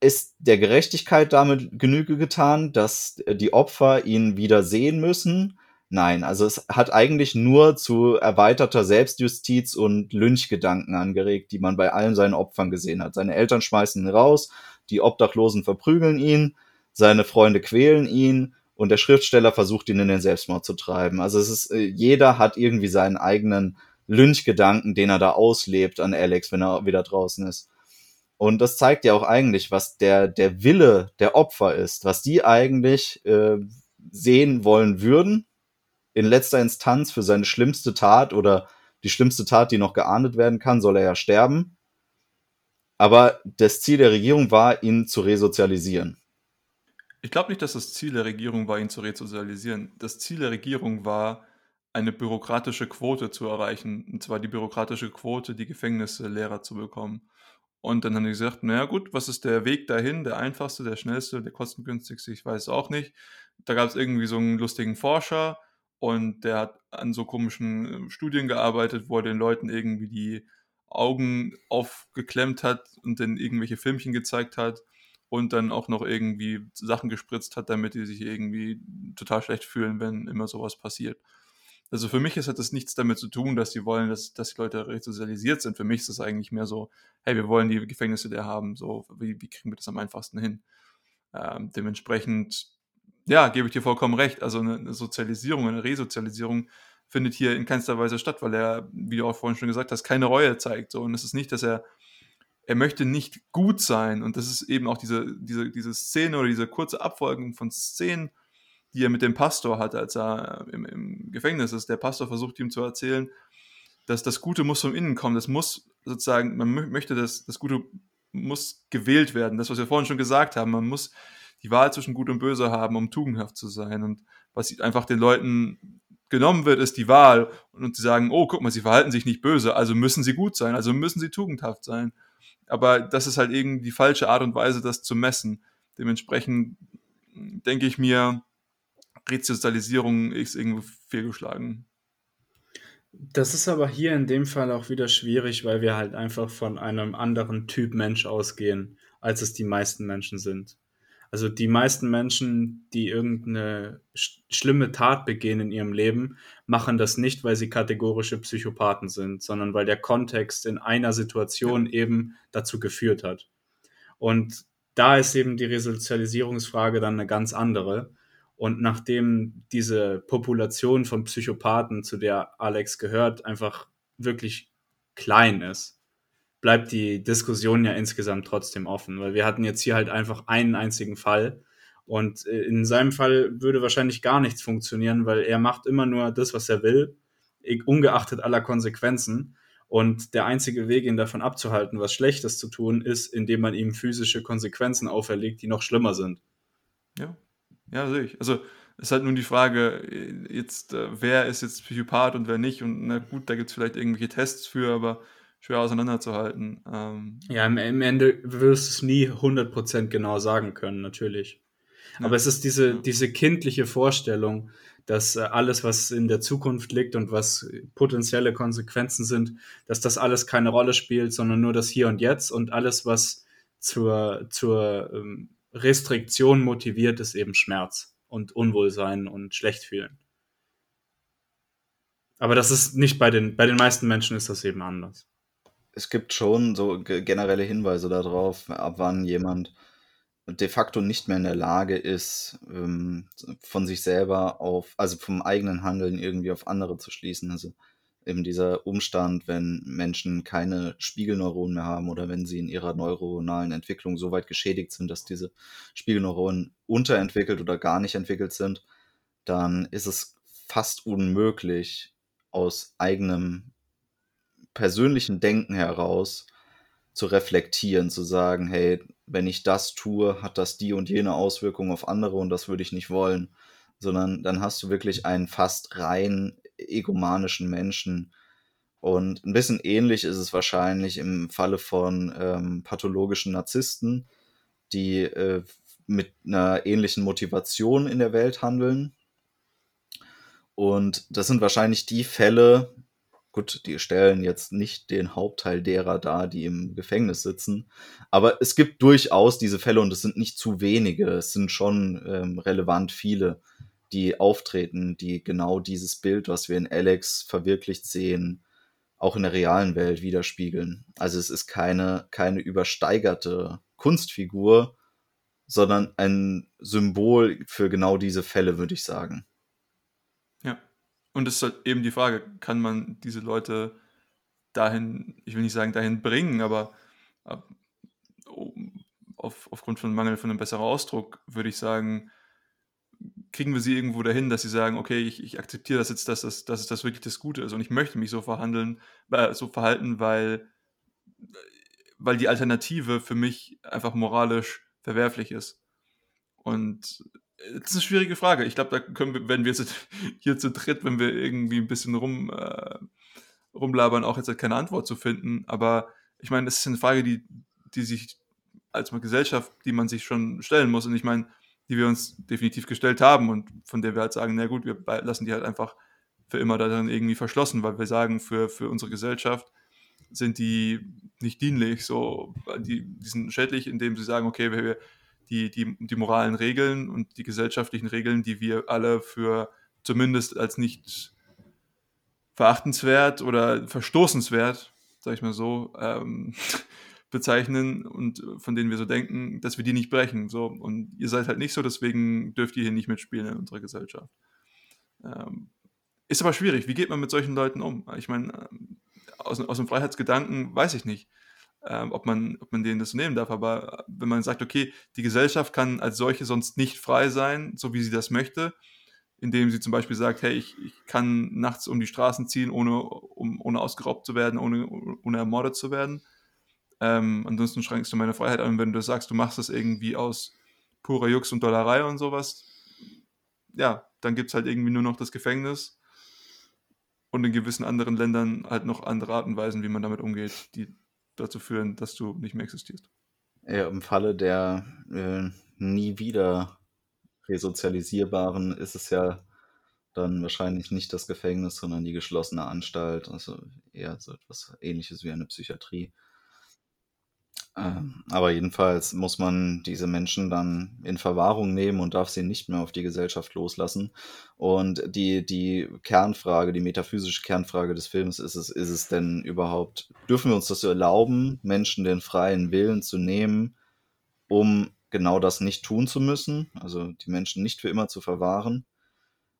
Ist der Gerechtigkeit damit Genüge getan, dass die Opfer ihn wieder sehen müssen? Nein, also es hat eigentlich nur zu erweiterter Selbstjustiz und Lynchgedanken angeregt, die man bei allen seinen Opfern gesehen hat. Seine Eltern schmeißen ihn raus, die Obdachlosen verprügeln ihn, seine Freunde quälen ihn und der Schriftsteller versucht ihn in den Selbstmord zu treiben. Also es ist, äh, jeder hat irgendwie seinen eigenen Lynchgedanken, den er da auslebt an Alex, wenn er wieder draußen ist. Und das zeigt ja auch eigentlich, was der, der Wille der Opfer ist, was die eigentlich äh, sehen wollen würden, in letzter Instanz für seine schlimmste Tat oder die schlimmste Tat, die noch geahndet werden kann, soll er ja sterben. Aber das Ziel der Regierung war, ihn zu resozialisieren. Ich glaube nicht, dass das Ziel der Regierung war, ihn zu resozialisieren. Das Ziel der Regierung war, eine bürokratische Quote zu erreichen. Und zwar die bürokratische Quote, die Gefängnisse leerer zu bekommen. Und dann haben die gesagt, naja gut, was ist der Weg dahin, der einfachste, der schnellste, der kostengünstigste, ich weiß es auch nicht. Da gab es irgendwie so einen lustigen Forscher, und der hat an so komischen äh, Studien gearbeitet, wo er den Leuten irgendwie die Augen aufgeklemmt hat und dann irgendwelche Filmchen gezeigt hat und dann auch noch irgendwie Sachen gespritzt hat, damit die sich irgendwie total schlecht fühlen, wenn immer sowas passiert. Also für mich ist, hat das nichts damit zu tun, dass sie wollen, dass, dass die Leute resozialisiert sind. Für mich ist das eigentlich mehr so, hey, wir wollen die Gefängnisse der haben, so, wie, wie kriegen wir das am einfachsten hin? Ähm, dementsprechend ja, gebe ich dir vollkommen recht. Also eine Sozialisierung, eine Resozialisierung findet hier in keinster Weise statt, weil er, wie du auch vorhin schon gesagt hast, keine Reue zeigt. So. Und es ist nicht, dass er, er möchte nicht gut sein. Und das ist eben auch diese, diese, diese Szene oder diese kurze Abfolgung von Szenen, die er mit dem Pastor hat, als er im, im Gefängnis ist. Der Pastor versucht ihm zu erzählen, dass das Gute muss von innen kommen. Das muss sozusagen, man möchte, dass das Gute muss gewählt werden. Das, was wir vorhin schon gesagt haben, man muss die Wahl zwischen Gut und Böse haben, um tugendhaft zu sein. Und was einfach den Leuten genommen wird, ist die Wahl. Und sie sagen, oh, guck mal, sie verhalten sich nicht böse, also müssen sie gut sein, also müssen sie tugendhaft sein. Aber das ist halt irgendwie die falsche Art und Weise, das zu messen. Dementsprechend denke ich mir, Resozialisierung ist irgendwie fehlgeschlagen. Das ist aber hier in dem Fall auch wieder schwierig, weil wir halt einfach von einem anderen Typ Mensch ausgehen, als es die meisten Menschen sind. Also die meisten Menschen, die irgendeine sch schlimme Tat begehen in ihrem Leben, machen das nicht, weil sie kategorische Psychopathen sind, sondern weil der Kontext in einer Situation ja. eben dazu geführt hat. Und da ist eben die Resozialisierungsfrage dann eine ganz andere. Und nachdem diese Population von Psychopathen, zu der Alex gehört, einfach wirklich klein ist, bleibt die Diskussion ja insgesamt trotzdem offen, weil wir hatten jetzt hier halt einfach einen einzigen Fall und äh, in seinem Fall würde wahrscheinlich gar nichts funktionieren, weil er macht immer nur das, was er will, ungeachtet aller Konsequenzen. Und der einzige Weg, ihn davon abzuhalten, was Schlechtes zu tun, ist, indem man ihm physische Konsequenzen auferlegt, die noch schlimmer sind. Ja, ja, sehe ich. Also es ist halt nun die Frage, äh, jetzt, äh, wer ist jetzt Psychopath und wer nicht. Und na gut, da gibt es vielleicht irgendwelche Tests für, aber schwer auseinanderzuhalten. Ähm, ja, im, im Ende wirst du es nie 100% genau sagen können, natürlich. Ja. Aber es ist diese, ja. diese kindliche Vorstellung, dass äh, alles, was in der Zukunft liegt und was potenzielle Konsequenzen sind, dass das alles keine Rolle spielt, sondern nur das Hier und Jetzt und alles, was zur, zur ähm, Restriktion motiviert, ist eben Schmerz und Unwohlsein und Schlechtfühlen. Aber das ist nicht bei den, bei den meisten Menschen ist das eben anders es gibt schon so generelle Hinweise darauf, ab wann jemand de facto nicht mehr in der Lage ist, ähm, von sich selber auf, also vom eigenen Handeln irgendwie auf andere zu schließen. Also eben dieser Umstand, wenn Menschen keine Spiegelneuronen mehr haben oder wenn sie in ihrer neuronalen Entwicklung so weit geschädigt sind, dass diese Spiegelneuronen unterentwickelt oder gar nicht entwickelt sind, dann ist es fast unmöglich, aus eigenem persönlichen Denken heraus zu reflektieren, zu sagen, hey, wenn ich das tue, hat das die und jene Auswirkungen auf andere und das würde ich nicht wollen, sondern dann hast du wirklich einen fast rein egomanischen Menschen. Und ein bisschen ähnlich ist es wahrscheinlich im Falle von ähm, pathologischen Narzissten, die äh, mit einer ähnlichen Motivation in der Welt handeln Und das sind wahrscheinlich die Fälle, gut, die stellen jetzt nicht den Hauptteil derer dar, die im Gefängnis sitzen, aber es gibt durchaus diese Fälle und es sind nicht zu wenige, es sind schon ähm, relevant viele, die auftreten, die genau dieses Bild, was wir in Alex verwirklicht sehen, auch in der realen Welt widerspiegeln. Also es ist keine, keine übersteigerte Kunstfigur, sondern ein Symbol für genau diese Fälle, würde ich sagen. Und es ist halt eben die Frage, kann man diese Leute dahin, ich will nicht sagen dahin bringen, aber auf, aufgrund von Mangel von einem besseren Ausdruck würde ich sagen, kriegen wir sie irgendwo dahin, dass sie sagen, okay, ich, ich akzeptiere das jetzt, dass das, dass das wirklich das Gute ist und ich möchte mich so verhandeln, äh, so verhalten, weil, weil die Alternative für mich einfach moralisch verwerflich ist. Und das ist eine schwierige Frage. Ich glaube, da können wir, wenn wir jetzt hier zu dritt, wenn wir irgendwie ein bisschen rum, äh, rumlabern, auch jetzt halt keine Antwort zu finden. Aber ich meine, das ist eine Frage, die, die sich als Gesellschaft, die man sich schon stellen muss. Und ich meine, die wir uns definitiv gestellt haben und von der wir halt sagen, na gut, wir lassen die halt einfach für immer darin irgendwie verschlossen, weil wir sagen, für, für unsere Gesellschaft sind die nicht dienlich, so, die, die sind schädlich, indem sie sagen, okay, wir, die, die, die moralen Regeln und die gesellschaftlichen Regeln, die wir alle für zumindest als nicht verachtenswert oder verstoßenswert, sag ich mal so, ähm, bezeichnen und von denen wir so denken, dass wir die nicht brechen. So. Und ihr seid halt nicht so, deswegen dürft ihr hier nicht mitspielen in unserer Gesellschaft. Ähm, ist aber schwierig. Wie geht man mit solchen Leuten um? Ich meine, ähm, aus, aus dem Freiheitsgedanken weiß ich nicht, ähm, ob, man, ob man denen das nehmen darf. Aber wenn man sagt, okay, die Gesellschaft kann als solche sonst nicht frei sein, so wie sie das möchte, indem sie zum Beispiel sagt, hey, ich, ich kann nachts um die Straßen ziehen, ohne, um, ohne ausgeraubt zu werden, ohne, ohne ermordet zu werden, ähm, ansonsten schränkst du meine Freiheit an, wenn du sagst, du machst das irgendwie aus purer Jux und Dollerei und sowas. Ja, dann gibt es halt irgendwie nur noch das Gefängnis und in gewissen anderen Ländern halt noch andere Arten und Weisen, wie man damit umgeht, die dazu führen, dass du nicht mehr existierst. Ja, im Falle der äh, nie wieder resozialisierbaren ist es ja dann wahrscheinlich nicht das Gefängnis, sondern die geschlossene Anstalt, also eher so etwas ähnliches wie eine Psychiatrie. Ähm, aber jedenfalls muss man diese Menschen dann in Verwahrung nehmen und darf sie nicht mehr auf die Gesellschaft loslassen. Und die, die Kernfrage, die metaphysische Kernfrage des Films ist es, ist es denn überhaupt, dürfen wir uns das erlauben, Menschen den freien Willen zu nehmen, um genau das nicht tun zu müssen, also die Menschen nicht für immer zu verwahren?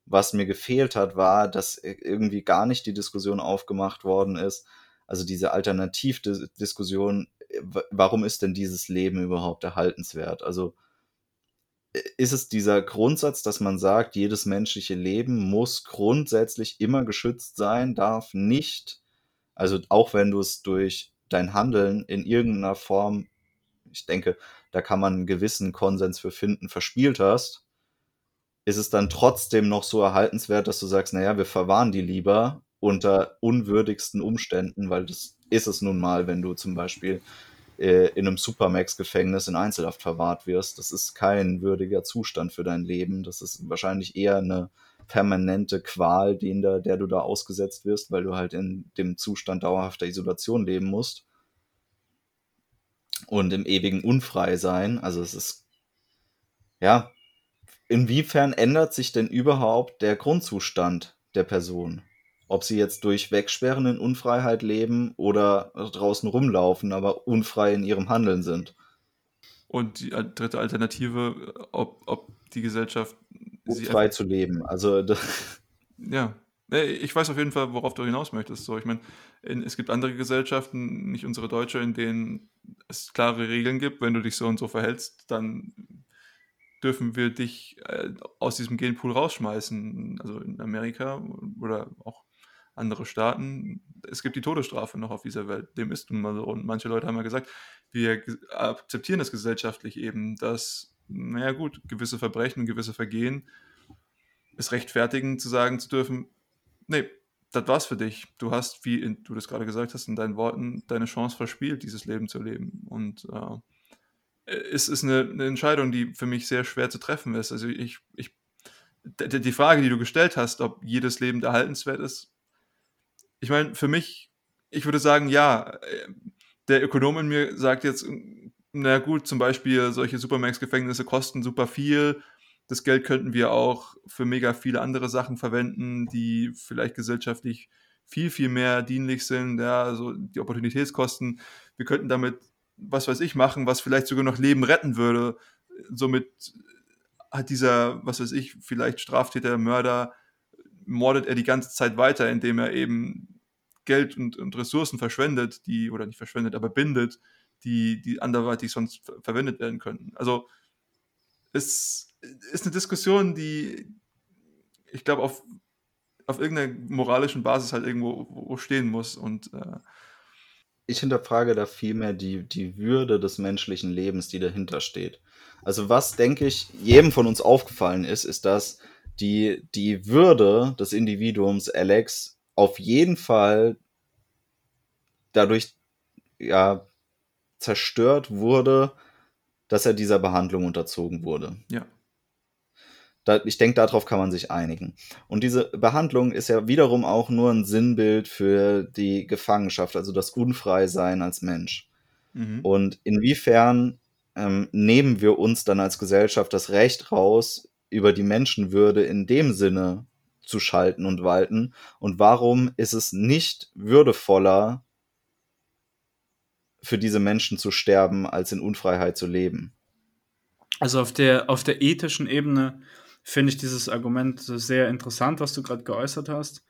Was mir gefehlt hat, war, dass irgendwie gar nicht die Diskussion aufgemacht worden ist, also diese Alternativdiskussion warum ist denn dieses Leben überhaupt erhaltenswert? Also ist es dieser Grundsatz, dass man sagt, jedes menschliche Leben muss grundsätzlich immer geschützt sein, darf nicht, also auch wenn du es durch dein Handeln in irgendeiner Form, ich denke, da kann man einen gewissen Konsens für finden, verspielt hast, ist es dann trotzdem noch so erhaltenswert, dass du sagst, naja, wir verwahren die lieber unter unwürdigsten Umständen, weil das ist es nun mal, wenn du zum Beispiel äh, in einem Supermax-Gefängnis in Einzelhaft verwahrt wirst. Das ist kein würdiger Zustand für dein Leben. Das ist wahrscheinlich eher eine permanente Qual, den da, der du da ausgesetzt wirst, weil du halt in dem Zustand dauerhafter Isolation leben musst. Und im ewigen Unfreisein. Also es ist, ja, inwiefern ändert sich denn überhaupt der Grundzustand der Person? Ob sie jetzt durch Wegsperren in Unfreiheit leben oder draußen rumlaufen, aber unfrei in ihrem Handeln sind. Und die dritte Alternative, ob, ob die Gesellschaft. Frei zu leben. Also. Ja. Ich weiß auf jeden Fall, worauf du hinaus möchtest. So, ich meine, es gibt andere Gesellschaften, nicht unsere deutsche, in denen es klare Regeln gibt. Wenn du dich so und so verhältst, dann dürfen wir dich äh, aus diesem Genpool rausschmeißen. Also in Amerika oder auch andere Staaten, es gibt die Todesstrafe noch auf dieser Welt. Dem ist nun mal so. Und manche Leute haben ja gesagt, wir akzeptieren das gesellschaftlich eben, dass, naja gut, gewisse Verbrechen, gewisse Vergehen es rechtfertigen, zu sagen zu dürfen, nee, das war's für dich. Du hast, wie in, du das gerade gesagt hast, in deinen Worten deine Chance verspielt, dieses Leben zu leben. Und äh, es ist eine, eine, Entscheidung, die für mich sehr schwer zu treffen ist. Also ich, ich die Frage, die du gestellt hast, ob jedes Leben erhaltenswert ist, ich meine, für mich, ich würde sagen, ja, der Ökonom in mir sagt jetzt, na gut, zum Beispiel solche Supermax-Gefängnisse kosten super viel. Das Geld könnten wir auch für mega viele andere Sachen verwenden, die vielleicht gesellschaftlich viel, viel mehr dienlich sind. Ja, also die Opportunitätskosten. Wir könnten damit, was weiß ich, machen, was vielleicht sogar noch Leben retten würde. Somit hat dieser, was weiß ich, vielleicht Straftäter, Mörder, mordet er die ganze Zeit weiter, indem er eben Geld und, und Ressourcen verschwendet, die, oder nicht verschwendet, aber bindet, die, die anderweitig sonst verwendet werden könnten. Also es ist eine Diskussion, die ich glaube auf, auf irgendeiner moralischen Basis halt irgendwo stehen muss und äh, ich hinterfrage da vielmehr die, die Würde des menschlichen Lebens, die dahinter steht. Also was, denke ich, jedem von uns aufgefallen ist, ist, dass die, die Würde des Individuums Alex auf jeden Fall dadurch ja zerstört wurde, dass er dieser Behandlung unterzogen wurde. Ja. Da, ich denke, darauf kann man sich einigen. Und diese Behandlung ist ja wiederum auch nur ein Sinnbild für die Gefangenschaft, also das Unfreisein als Mensch. Mhm. Und inwiefern ähm, nehmen wir uns dann als Gesellschaft das Recht raus, über die Menschenwürde in dem Sinne zu schalten und walten? Und warum ist es nicht würdevoller, für diese Menschen zu sterben, als in Unfreiheit zu leben? Also auf der, auf der ethischen Ebene finde ich dieses Argument sehr interessant, was du gerade geäußert hast.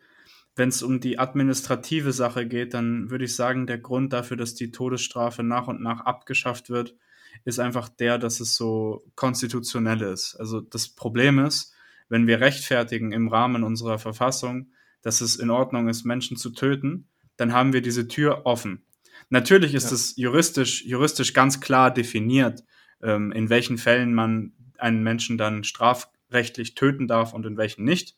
Wenn es um die administrative Sache geht, dann würde ich sagen, der Grund dafür, dass die Todesstrafe nach und nach abgeschafft wird, ist einfach der, dass es so konstitutionell ist. Also das Problem ist, wenn wir rechtfertigen im Rahmen unserer Verfassung, dass es in Ordnung ist, Menschen zu töten, dann haben wir diese Tür offen. Natürlich ist ja. es juristisch, juristisch ganz klar definiert, ähm, in welchen Fällen man einen Menschen dann strafrechtlich töten darf und in welchen nicht.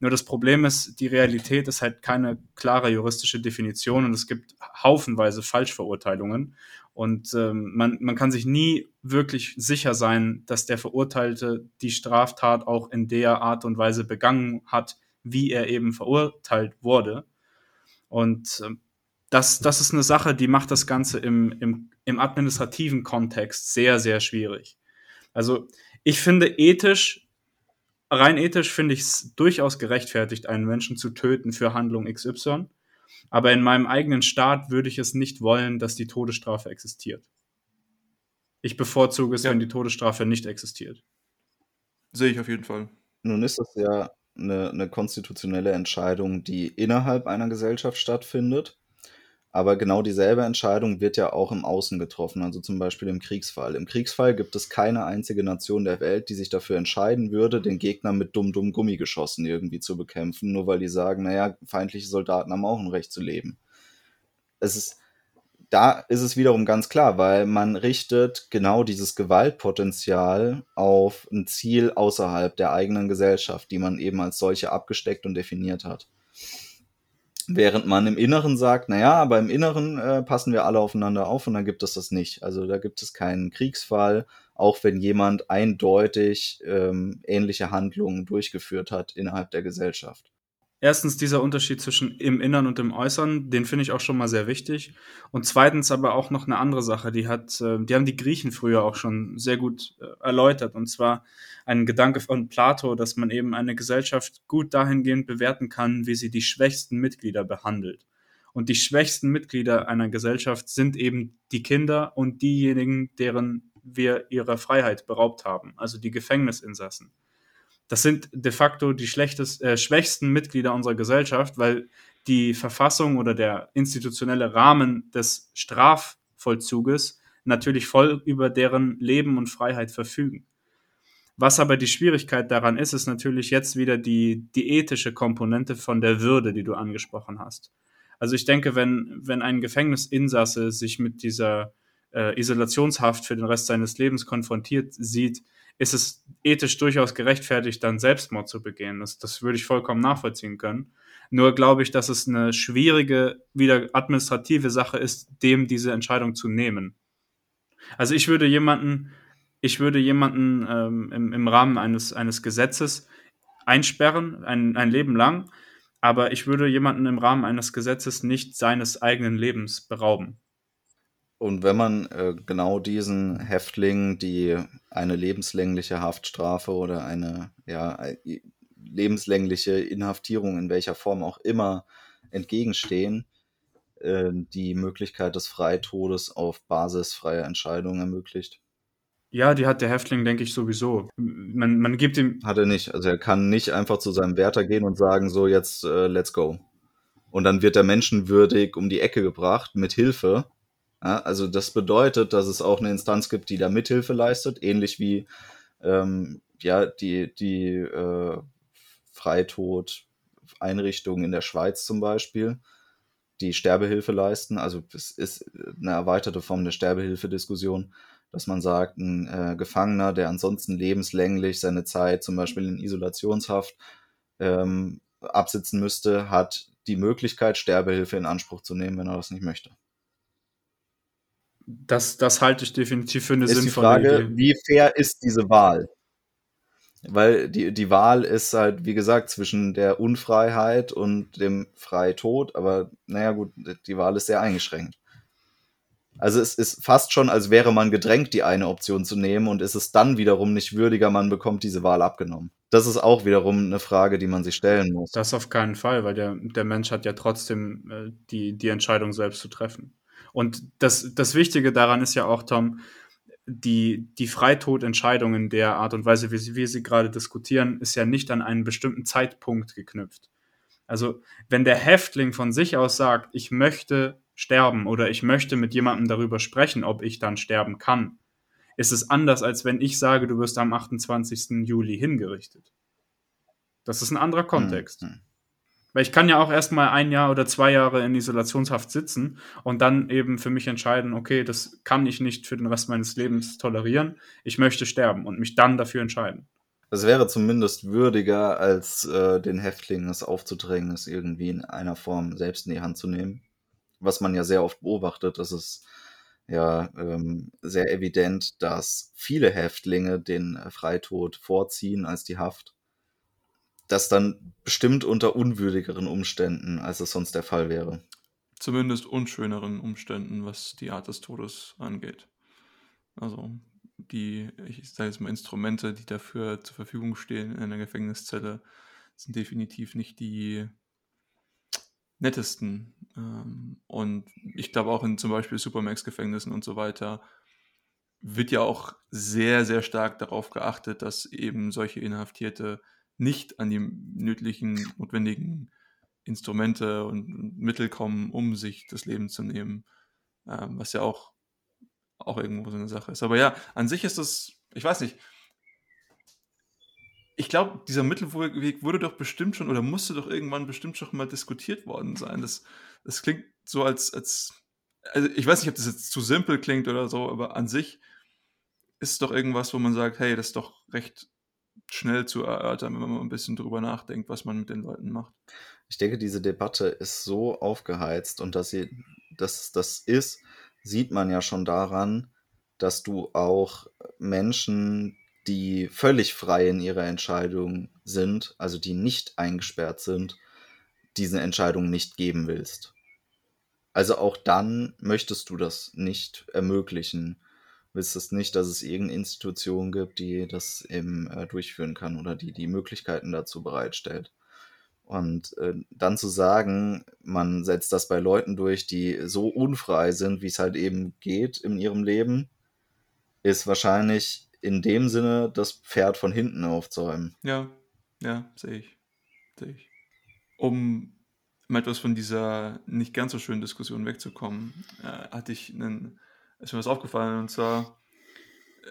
Nur das Problem ist, die Realität ist halt keine klare juristische Definition und es gibt haufenweise Falschverurteilungen. Und ähm, man, man kann sich nie wirklich sicher sein, dass der Verurteilte die Straftat auch in der Art und Weise begangen hat, wie er eben verurteilt wurde. Und äh, das, das ist eine Sache, die macht das Ganze im, im, im administrativen Kontext sehr, sehr schwierig. Also ich finde ethisch rein ethisch finde ich es durchaus gerechtfertigt, einen Menschen zu töten für Handlung XY. Aber in meinem eigenen Staat würde ich es nicht wollen, dass die Todesstrafe existiert. Ich bevorzuge es, ja. wenn die Todesstrafe nicht existiert. Sehe ich auf jeden Fall. Nun ist das ja eine, eine konstitutionelle Entscheidung, die innerhalb einer Gesellschaft stattfindet. Aber genau dieselbe Entscheidung wird ja auch im Außen getroffen, also zum Beispiel im Kriegsfall. Im Kriegsfall gibt es keine einzige Nation der Welt, die sich dafür entscheiden würde, den Gegner mit dumm, dumm Gummigeschossen irgendwie zu bekämpfen, nur weil die sagen, naja, feindliche Soldaten haben auch ein Recht zu leben. Es ist, da ist es wiederum ganz klar, weil man richtet genau dieses Gewaltpotenzial auf ein Ziel außerhalb der eigenen Gesellschaft, die man eben als solche abgesteckt und definiert hat. Während man im Inneren sagt, naja, aber im Inneren äh, passen wir alle aufeinander auf und dann gibt es das nicht. Also da gibt es keinen Kriegsfall, auch wenn jemand eindeutig ähm, ähnliche Handlungen durchgeführt hat innerhalb der Gesellschaft erstens dieser Unterschied zwischen im Innern und im Äußern, den finde ich auch schon mal sehr wichtig. Und zweitens aber auch noch eine andere Sache, die hat, äh, die haben die Griechen früher auch schon sehr gut äh, erläutert. Und zwar ein Gedanke von Plato, dass man eben eine Gesellschaft gut dahingehend bewerten kann, wie sie die schwächsten Mitglieder behandelt. Und die schwächsten Mitglieder einer Gesellschaft sind eben die Kinder und diejenigen, deren wir ihrer Freiheit beraubt haben, also die Gefängnisinsassen das sind de facto die schlechtest, äh, schwächsten Mitglieder unserer Gesellschaft, weil die Verfassung oder der institutionelle Rahmen des Strafvollzuges natürlich voll über deren Leben und Freiheit verfügen. Was aber die Schwierigkeit daran ist, ist natürlich jetzt wieder die, die ethische Komponente von der Würde, die du angesprochen hast. Also ich denke, wenn, wenn ein Gefängnisinsasse sich mit dieser äh, Isolationshaft für den Rest seines Lebens konfrontiert sieht, ist es ethisch durchaus gerechtfertigt, dann Selbstmord zu begehen. Das, das würde ich vollkommen nachvollziehen können. Nur glaube ich, dass es eine schwierige, wieder administrative Sache ist, dem diese Entscheidung zu nehmen. Also ich würde jemanden, ich würde jemanden ähm, im, im Rahmen eines, eines Gesetzes einsperren, ein, ein Leben lang, aber ich würde jemanden im Rahmen eines Gesetzes nicht seines eigenen Lebens berauben. Und wenn man äh, genau diesen Häftlingen, die eine lebenslängliche Haftstrafe oder eine ja, lebenslängliche Inhaftierung in welcher Form auch immer entgegenstehen, äh, die Möglichkeit des Freitodes auf Basis freier Entscheidungen ermöglicht. Ja, die hat der Häftling, denke ich, sowieso. Man, man gibt ihm. Hat er nicht. Also er kann nicht einfach zu seinem Wärter gehen und sagen, so jetzt äh, let's go. Und dann wird er menschenwürdig um die Ecke gebracht mit Hilfe. Ja, also das bedeutet, dass es auch eine Instanz gibt, die da Mithilfe leistet, ähnlich wie ähm, ja die die äh, Freitod-Einrichtungen in der Schweiz zum Beispiel, die Sterbehilfe leisten. Also es ist eine erweiterte Form der Sterbehilfe-Diskussion dass man sagt, ein äh, Gefangener, der ansonsten lebenslänglich seine Zeit zum Beispiel in Isolationshaft ähm, absitzen müsste, hat die Möglichkeit, Sterbehilfe in Anspruch zu nehmen, wenn er das nicht möchte. Das, das halte ich definitiv für eine ist sinnvolle die Frage, Idee. Wie fair ist diese Wahl? Weil die, die Wahl ist halt, wie gesagt, zwischen der Unfreiheit und dem Freitod, aber naja gut, die Wahl ist sehr eingeschränkt. Also es ist fast schon, als wäre man gedrängt, die eine Option zu nehmen und ist es dann wiederum nicht würdiger, man bekommt diese Wahl abgenommen. Das ist auch wiederum eine Frage, die man sich stellen muss. Das auf keinen Fall, weil der, der Mensch hat ja trotzdem äh, die, die Entscheidung selbst zu treffen. Und das, das Wichtige daran ist ja auch, Tom, die, die Freitodentscheidungen der Art und Weise, wie wir sie gerade diskutieren, ist ja nicht an einen bestimmten Zeitpunkt geknüpft. Also wenn der Häftling von sich aus sagt, ich möchte sterben oder ich möchte mit jemandem darüber sprechen, ob ich dann sterben kann, ist es anders, als wenn ich sage, du wirst am 28. Juli hingerichtet. Das ist ein anderer Kontext. Mhm. Weil ich kann ja auch erstmal ein Jahr oder zwei Jahre in Isolationshaft sitzen und dann eben für mich entscheiden, okay, das kann ich nicht für den Rest meines Lebens tolerieren, ich möchte sterben und mich dann dafür entscheiden. Es wäre zumindest würdiger, als äh, den Häftlingen es aufzudrängen, es irgendwie in einer Form selbst in die Hand zu nehmen was man ja sehr oft beobachtet, ist es ja ähm, sehr evident, dass viele Häftlinge den äh, Freitod vorziehen als die Haft. Das dann bestimmt unter unwürdigeren Umständen, als es sonst der Fall wäre. Zumindest unschöneren Umständen, was die Art des Todes angeht. Also die, ich sage jetzt mal, Instrumente, die dafür zur Verfügung stehen in einer Gefängniszelle, sind definitiv nicht die nettesten. Ähm, und ich glaube auch in zum Beispiel Supermax-Gefängnissen und so weiter wird ja auch sehr, sehr stark darauf geachtet, dass eben solche Inhaftierte nicht an die nötigen, notwendigen Instrumente und Mittel kommen, um sich das Leben zu nehmen. Ähm, was ja auch, auch irgendwo so eine Sache ist. Aber ja, an sich ist das, ich weiß nicht, ich glaube, dieser Mittelweg wurde doch bestimmt schon oder musste doch irgendwann bestimmt schon mal diskutiert worden sein. Das, das klingt so als, als, also ich weiß nicht, ob das jetzt zu simpel klingt oder so, aber an sich ist es doch irgendwas, wo man sagt, hey, das ist doch recht schnell zu erörtern, wenn man ein bisschen drüber nachdenkt, was man mit den Leuten macht. Ich denke, diese Debatte ist so aufgeheizt und dass sie, dass das ist, sieht man ja schon daran, dass du auch Menschen, die völlig frei in ihrer Entscheidung sind, also die nicht eingesperrt sind, diese Entscheidung nicht geben willst. Also auch dann möchtest du das nicht ermöglichen. Willst es nicht, dass es irgendeine Institution gibt, die das eben äh, durchführen kann oder die die Möglichkeiten dazu bereitstellt. Und äh, dann zu sagen, man setzt das bei Leuten durch, die so unfrei sind, wie es halt eben geht in ihrem Leben, ist wahrscheinlich in dem Sinne das Pferd von hinten aufzäumen. Ja, ja, sehe ich. Sehe ich. Um mal etwas von dieser nicht ganz so schönen Diskussion wegzukommen, äh, hatte ich einen, ist mir was aufgefallen. Und zwar,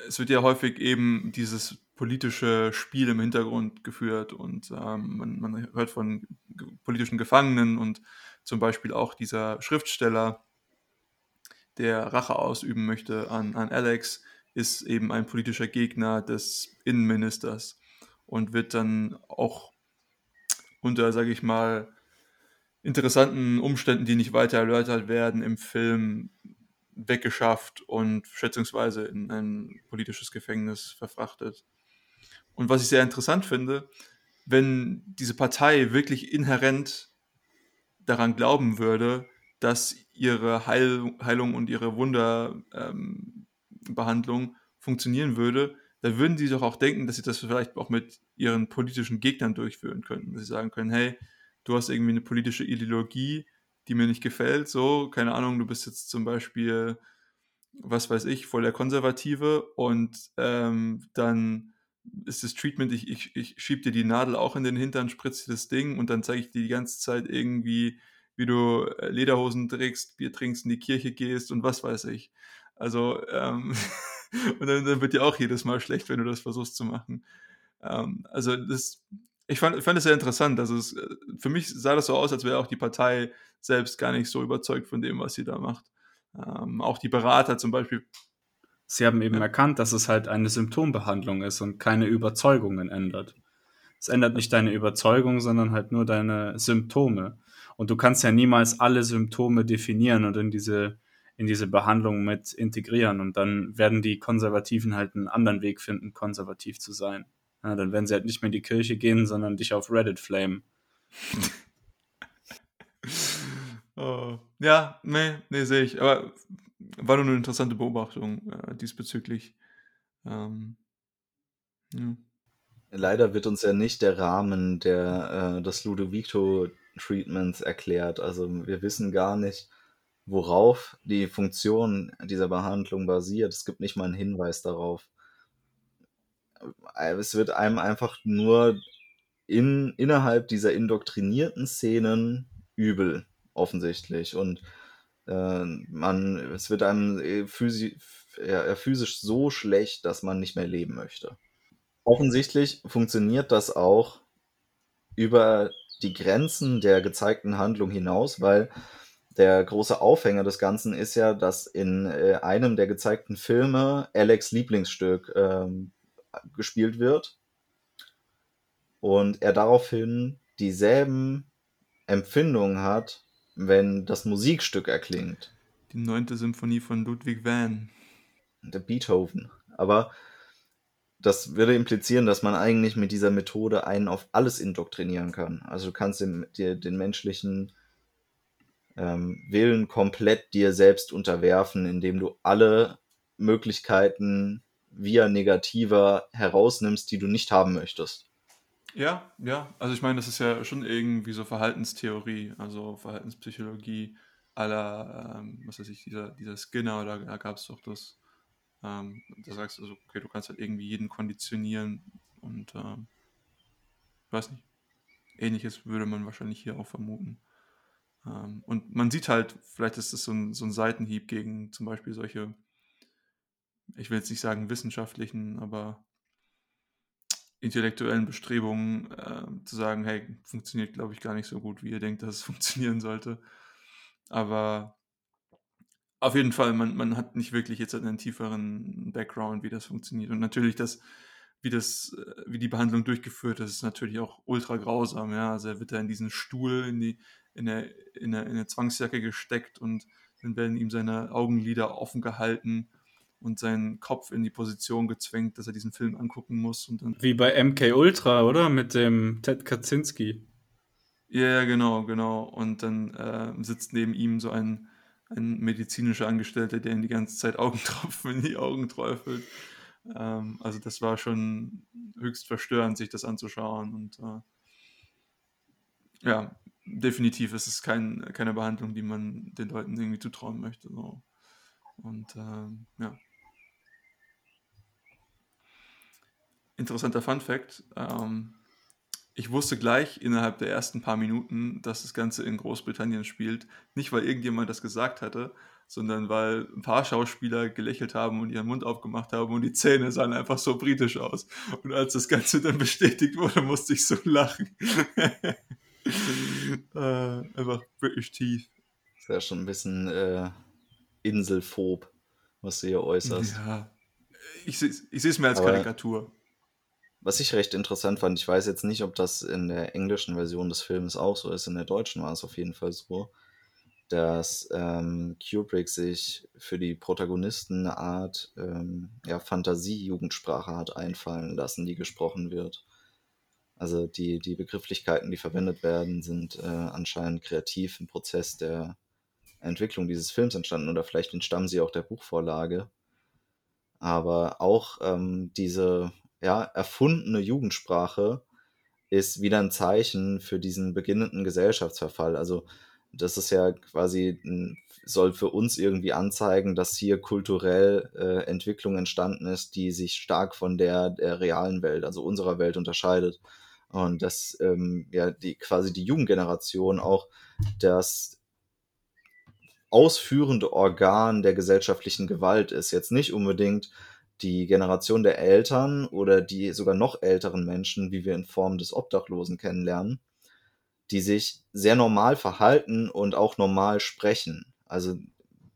es wird ja häufig eben dieses politische Spiel im Hintergrund geführt und ähm, man, man hört von politischen Gefangenen und zum Beispiel auch dieser Schriftsteller, der Rache ausüben möchte an, an Alex, ist eben ein politischer Gegner des Innenministers und wird dann auch unter, sage ich mal, interessanten Umständen, die nicht weiter erläutert werden, im Film weggeschafft und schätzungsweise in ein politisches Gefängnis verfrachtet. Und was ich sehr interessant finde, wenn diese Partei wirklich inhärent daran glauben würde, dass ihre Heil Heilung und ihre Wunderbehandlung ähm, funktionieren würde, dann würden sie doch auch denken, dass sie das vielleicht auch mit ihren politischen Gegnern durchführen könnten. Dass sie sagen können, hey, du hast irgendwie eine politische Ideologie, die mir nicht gefällt, so, keine Ahnung, du bist jetzt zum Beispiel, was weiß ich, voll der Konservative und ähm, dann ist das Treatment, ich, ich, ich schieb dir die Nadel auch in den Hintern, spritze das Ding und dann zeige ich dir die ganze Zeit irgendwie, wie du äh, Lederhosen trägst, Bier trinkst, in die Kirche gehst und was weiß ich. Also, ähm, und dann, dann, wird dir auch jedes Mal schlecht, wenn du das versuchst zu machen. Ähm, also, das, ich fand, fand es sehr interessant. Also, es, äh, für mich sah das so aus, als wäre auch die Partei selbst gar nicht so überzeugt von dem, was sie da macht. Ähm, auch die Berater zum Beispiel Sie haben eben ja. erkannt, dass es halt eine Symptombehandlung ist und keine Überzeugungen ändert. Es ändert nicht deine Überzeugung, sondern halt nur deine Symptome. Und du kannst ja niemals alle Symptome definieren und in diese, in diese Behandlung mit integrieren. Und dann werden die Konservativen halt einen anderen Weg finden, konservativ zu sein. Ja, dann werden sie halt nicht mehr in die Kirche gehen, sondern dich auf Reddit flamen. oh. Ja, nee, nee, sehe ich. Aber war nur eine interessante Beobachtung äh, diesbezüglich. Ähm, ja. Leider wird uns ja nicht der Rahmen der, äh, des Ludovico-Treatments erklärt. Also wir wissen gar nicht, worauf die Funktion dieser Behandlung basiert. Es gibt nicht mal einen Hinweis darauf. Äh, es wird einem einfach nur in, innerhalb dieser indoktrinierten Szenen übel, offensichtlich. Und äh, man, es wird einem äh, physisch, ja, physisch so schlecht, dass man nicht mehr leben möchte. Offensichtlich funktioniert das auch über die Grenzen der gezeigten Handlung hinaus, weil der große Aufhänger des Ganzen ist ja, dass in äh, einem der gezeigten Filme Alex Lieblingsstück ähm, gespielt wird und er daraufhin dieselben Empfindungen hat wenn das Musikstück erklingt. Die neunte Symphonie von Ludwig van. Der Beethoven. Aber das würde implizieren, dass man eigentlich mit dieser Methode einen auf alles indoktrinieren kann. Also du kannst den, dir den menschlichen ähm, Willen komplett dir selbst unterwerfen, indem du alle Möglichkeiten via negativer herausnimmst, die du nicht haben möchtest. Ja, ja. Also ich meine, das ist ja schon irgendwie so Verhaltenstheorie, also Verhaltenspsychologie aller, ähm, was weiß ich, dieser, dieser Skinner, da, da gab es doch das, ähm, da sagst du so, okay, du kannst halt irgendwie jeden konditionieren und ähm, weiß nicht, ähnliches würde man wahrscheinlich hier auch vermuten. Ähm, und man sieht halt, vielleicht ist das so ein, so ein Seitenhieb gegen zum Beispiel solche, ich will jetzt nicht sagen wissenschaftlichen, aber intellektuellen Bestrebungen äh, zu sagen, hey, funktioniert, glaube ich, gar nicht so gut, wie ihr denkt, dass es funktionieren sollte. Aber auf jeden Fall, man, man hat nicht wirklich jetzt einen tieferen Background, wie das funktioniert. Und natürlich, das, wie das, äh, wie die Behandlung durchgeführt ist, ist natürlich auch ultra grausam. Ja? Also er wird da in diesen Stuhl, in die, in der, in der, in der Zwangsjacke gesteckt und dann werden ihm seine Augenlider offen gehalten und seinen Kopf in die Position gezwängt, dass er diesen Film angucken muss. Und dann Wie bei MK Ultra, oder? Mit dem Ted Kaczynski. Ja, genau, genau. Und dann äh, sitzt neben ihm so ein, ein medizinischer Angestellter, der ihm die ganze Zeit Augentropfen in die Augen träufelt. Ähm, also das war schon höchst verstörend, sich das anzuschauen. Und äh, ja, definitiv ist es kein, keine Behandlung, die man den Leuten irgendwie zutrauen möchte. So. Und ähm, ja. Interessanter Fun Fact. Ähm, ich wusste gleich innerhalb der ersten paar Minuten, dass das Ganze in Großbritannien spielt. Nicht, weil irgendjemand das gesagt hatte, sondern weil ein paar Schauspieler gelächelt haben und ihren Mund aufgemacht haben und die Zähne sahen einfach so britisch aus. Und als das Ganze dann bestätigt wurde, musste ich so lachen. äh, einfach British Teeth. Das ist ja schon ein bisschen äh, Inselphob, was du hier äußerst. Ja, ich, ich sehe es mir als Aber Karikatur. Was ich recht interessant fand, ich weiß jetzt nicht, ob das in der englischen Version des Films auch so ist, in der deutschen war es auf jeden Fall so, dass ähm, Kubrick sich für die Protagonisten eine Art ähm, ja, Fantasie-Jugendsprache hat einfallen lassen, die gesprochen wird. Also die, die Begrifflichkeiten, die verwendet werden, sind äh, anscheinend kreativ im Prozess der Entwicklung dieses Films entstanden oder vielleicht entstammen sie auch der Buchvorlage. Aber auch ähm, diese ja, erfundene Jugendsprache ist wieder ein Zeichen für diesen beginnenden Gesellschaftsverfall. Also das ist ja quasi, soll für uns irgendwie anzeigen, dass hier kulturell äh, Entwicklung entstanden ist, die sich stark von der, der realen Welt, also unserer Welt unterscheidet. Und dass ähm, ja die quasi die Jugendgeneration auch das ausführende Organ der gesellschaftlichen Gewalt ist. Jetzt nicht unbedingt die Generation der Eltern oder die sogar noch älteren Menschen, wie wir in Form des Obdachlosen kennenlernen, die sich sehr normal verhalten und auch normal sprechen. Also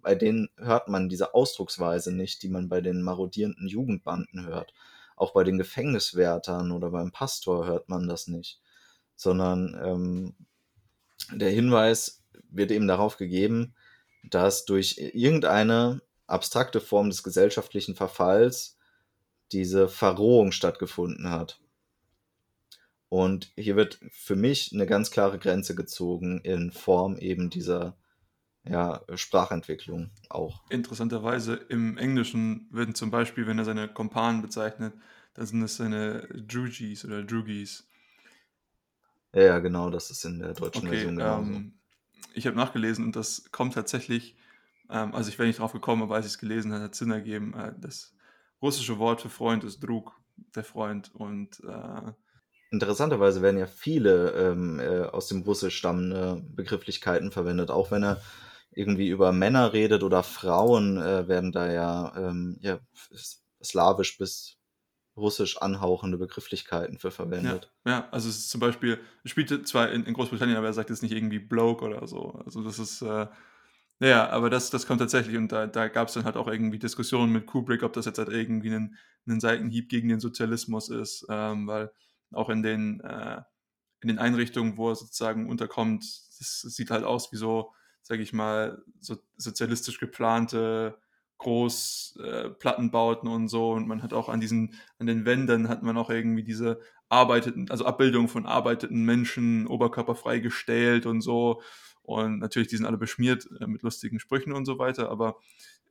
bei denen hört man diese Ausdrucksweise nicht, die man bei den marodierenden Jugendbanden hört. Auch bei den Gefängniswärtern oder beim Pastor hört man das nicht, sondern ähm, der Hinweis wird eben darauf gegeben, dass durch irgendeine abstrakte Form des gesellschaftlichen Verfalls diese Verrohung stattgefunden hat. Und hier wird für mich eine ganz klare Grenze gezogen in Form eben dieser ja, Sprachentwicklung auch. Interessanterweise im Englischen werden zum Beispiel, wenn er seine Kompanen bezeichnet, dann sind es seine Drugis oder Drugis. Ja, genau, das ist in der deutschen Okay, Version genauso. ähm, ich habe nachgelesen und das kommt tatsächlich, ähm, also ich wäre nicht drauf gekommen, aber als ich es gelesen habe, hat es Sinn ergeben. Äh, das russische Wort für Freund ist Drug, der Freund. Und äh, Interessanterweise werden ja viele ähm, äh, aus dem Russisch stammende Begrifflichkeiten verwendet, auch wenn er irgendwie über Männer redet oder Frauen, äh, werden da ja, ähm, ja slawisch bis russisch anhauchende Begrifflichkeiten für ja, verwendet. ja, also es ist zum Beispiel, er spielte zwar in, in Großbritannien, aber er sagt jetzt nicht irgendwie Bloke oder so. Also das ist, äh, ja, aber das, das kommt tatsächlich und da, da gab es dann halt auch irgendwie Diskussionen mit Kubrick, ob das jetzt halt irgendwie ein, ein Seitenhieb gegen den Sozialismus ist, ähm, weil auch in den, äh, in den Einrichtungen, wo er sozusagen unterkommt, das sieht halt aus wie so, sage ich mal, so sozialistisch geplante Großplattenbauten äh, und so und man hat auch an diesen, an den Wänden hat man auch irgendwie diese arbeiteten, also Abbildungen von arbeiteten Menschen, oberkörperfrei gestählt und so und natürlich, die sind alle beschmiert äh, mit lustigen Sprüchen und so weiter, aber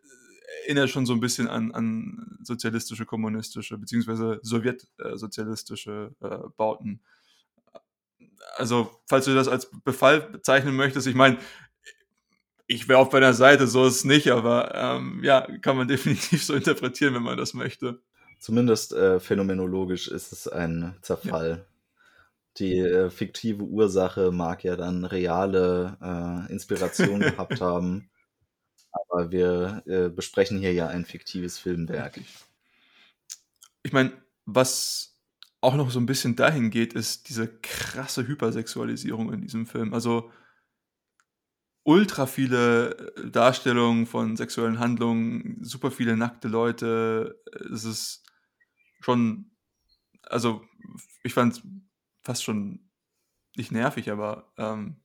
äh, erinnert schon so ein bisschen an, an sozialistische, kommunistische, beziehungsweise sowjetsozialistische äh, Bauten. Also, falls du das als Befall bezeichnen möchtest, ich meine, ich wäre auf deiner Seite, so ist es nicht, aber ähm, ja, kann man definitiv so interpretieren, wenn man das möchte. Zumindest äh, phänomenologisch ist es ein Zerfall. Die äh, fiktive Ursache mag ja dann reale äh, Inspiration gehabt haben, aber wir äh, besprechen hier ja ein fiktives Filmwerk. Ich meine, was auch noch so ein bisschen dahin geht, ist diese krasse Hypersexualisierung in diesem Film. Also ultra viele äh, Darstellungen von sexuellen Handlungen, super viele nackte Leute. Es ist schon, also ich fand es fast schon nicht nervig, aber ähm,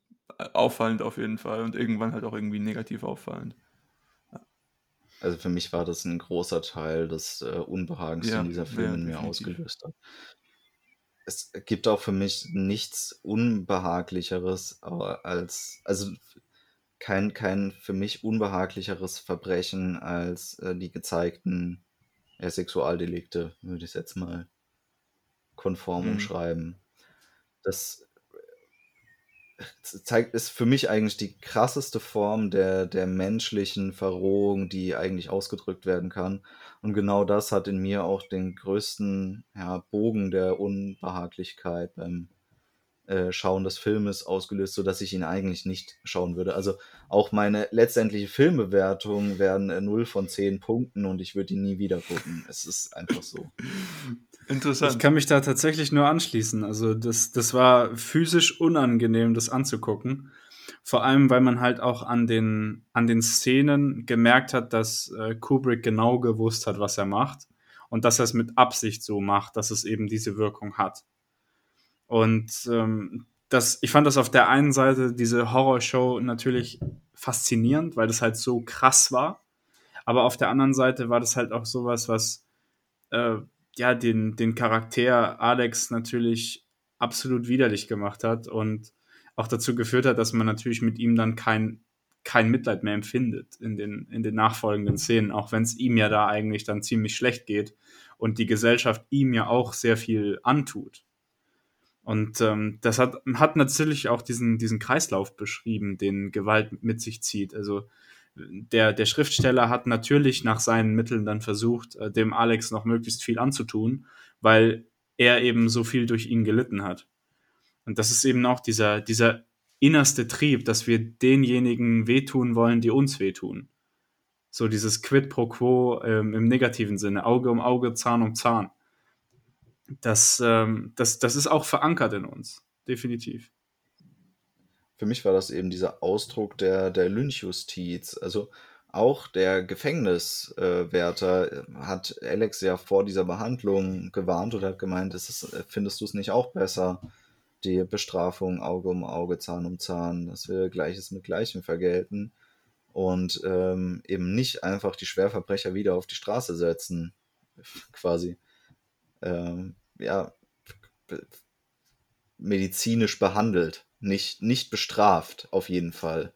auffallend auf jeden Fall und irgendwann halt auch irgendwie negativ auffallend. Also für mich war das ein großer Teil des äh, Unbehagens, Ja, den dieser Film ja, in mir ausgelöst hat. Es gibt auch für mich nichts Unbehaglicheres äh, als, also kein, kein für mich unbehaglicheres Verbrechen als äh, die gezeigten ja, Sexualdelikte, würde ich es jetzt mal konform Mhm. umschreiben. Das zeigt, ist für mich eigentlich die krasseste Form der, der menschlichen Verrohung, die eigentlich ausgedrückt werden kann. Und genau das hat in mir auch den größten ja, Bogen der Unbehaglichkeit beim äh, Schauen des Filmes ausgelöst, sodass ich ihn eigentlich nicht schauen würde. Also auch meine letztendliche Filmbewertung wären äh, 0 von 10 Punkten und ich würde ihn nie wieder gucken. Es ist einfach so. Interessant. Ich kann mich da tatsächlich nur anschließen. Also das, das war physisch unangenehm, das anzugucken. Vor allem, weil man halt auch an den, an den Szenen gemerkt hat, dass äh, Kubrick genau gewusst hat, was er macht. Und dass er es mit Absicht so macht, dass es eben diese Wirkung hat. Und ähm, das, ich fand das auf der einen Seite, diese Horrorshow, natürlich faszinierend, weil das halt so krass war. Aber auf der anderen Seite war das halt auch sowas, was äh, ja den, den Charakter Alex natürlich absolut widerlich gemacht hat und auch dazu geführt hat, dass man natürlich mit ihm dann kein, kein Mitleid mehr empfindet in den, in den nachfolgenden Szenen, auch wenn es ihm ja da eigentlich dann ziemlich schlecht geht und die Gesellschaft ihm ja auch sehr viel antut. Und ähm, das hat, hat natürlich auch diesen, diesen Kreislauf beschrieben, den Gewalt mit sich zieht. Also der, der Schriftsteller hat natürlich nach seinen Mitteln dann versucht, äh, dem Alex noch möglichst viel anzutun, weil er eben so viel durch ihn gelitten hat. Und das ist eben auch dieser, dieser innerste Trieb, dass wir denjenigen wehtun wollen, die uns wehtun. So dieses Quid pro quo ähm, im negativen Sinne, Auge um Auge, Zahn um Zahn. Das, ähm, das, das ist auch verankert in uns, definitiv für mich war das eben dieser Ausdruck der, der Lynchjustiz. Also auch der Gefängniswärter äh, hat Alex ja vor dieser Behandlung gewarnt und hat gemeint, ist, findest du es nicht auch besser, die Bestrafung Auge um Auge, Zahn um Zahn, dass wir Gleiches mit Gleichem vergelten und ähm, eben nicht einfach die Schwerverbrecher wieder auf die Straße setzen, quasi. Ähm, ja, medizinisch behandelt nicht, nicht bestraft, auf jeden Fall.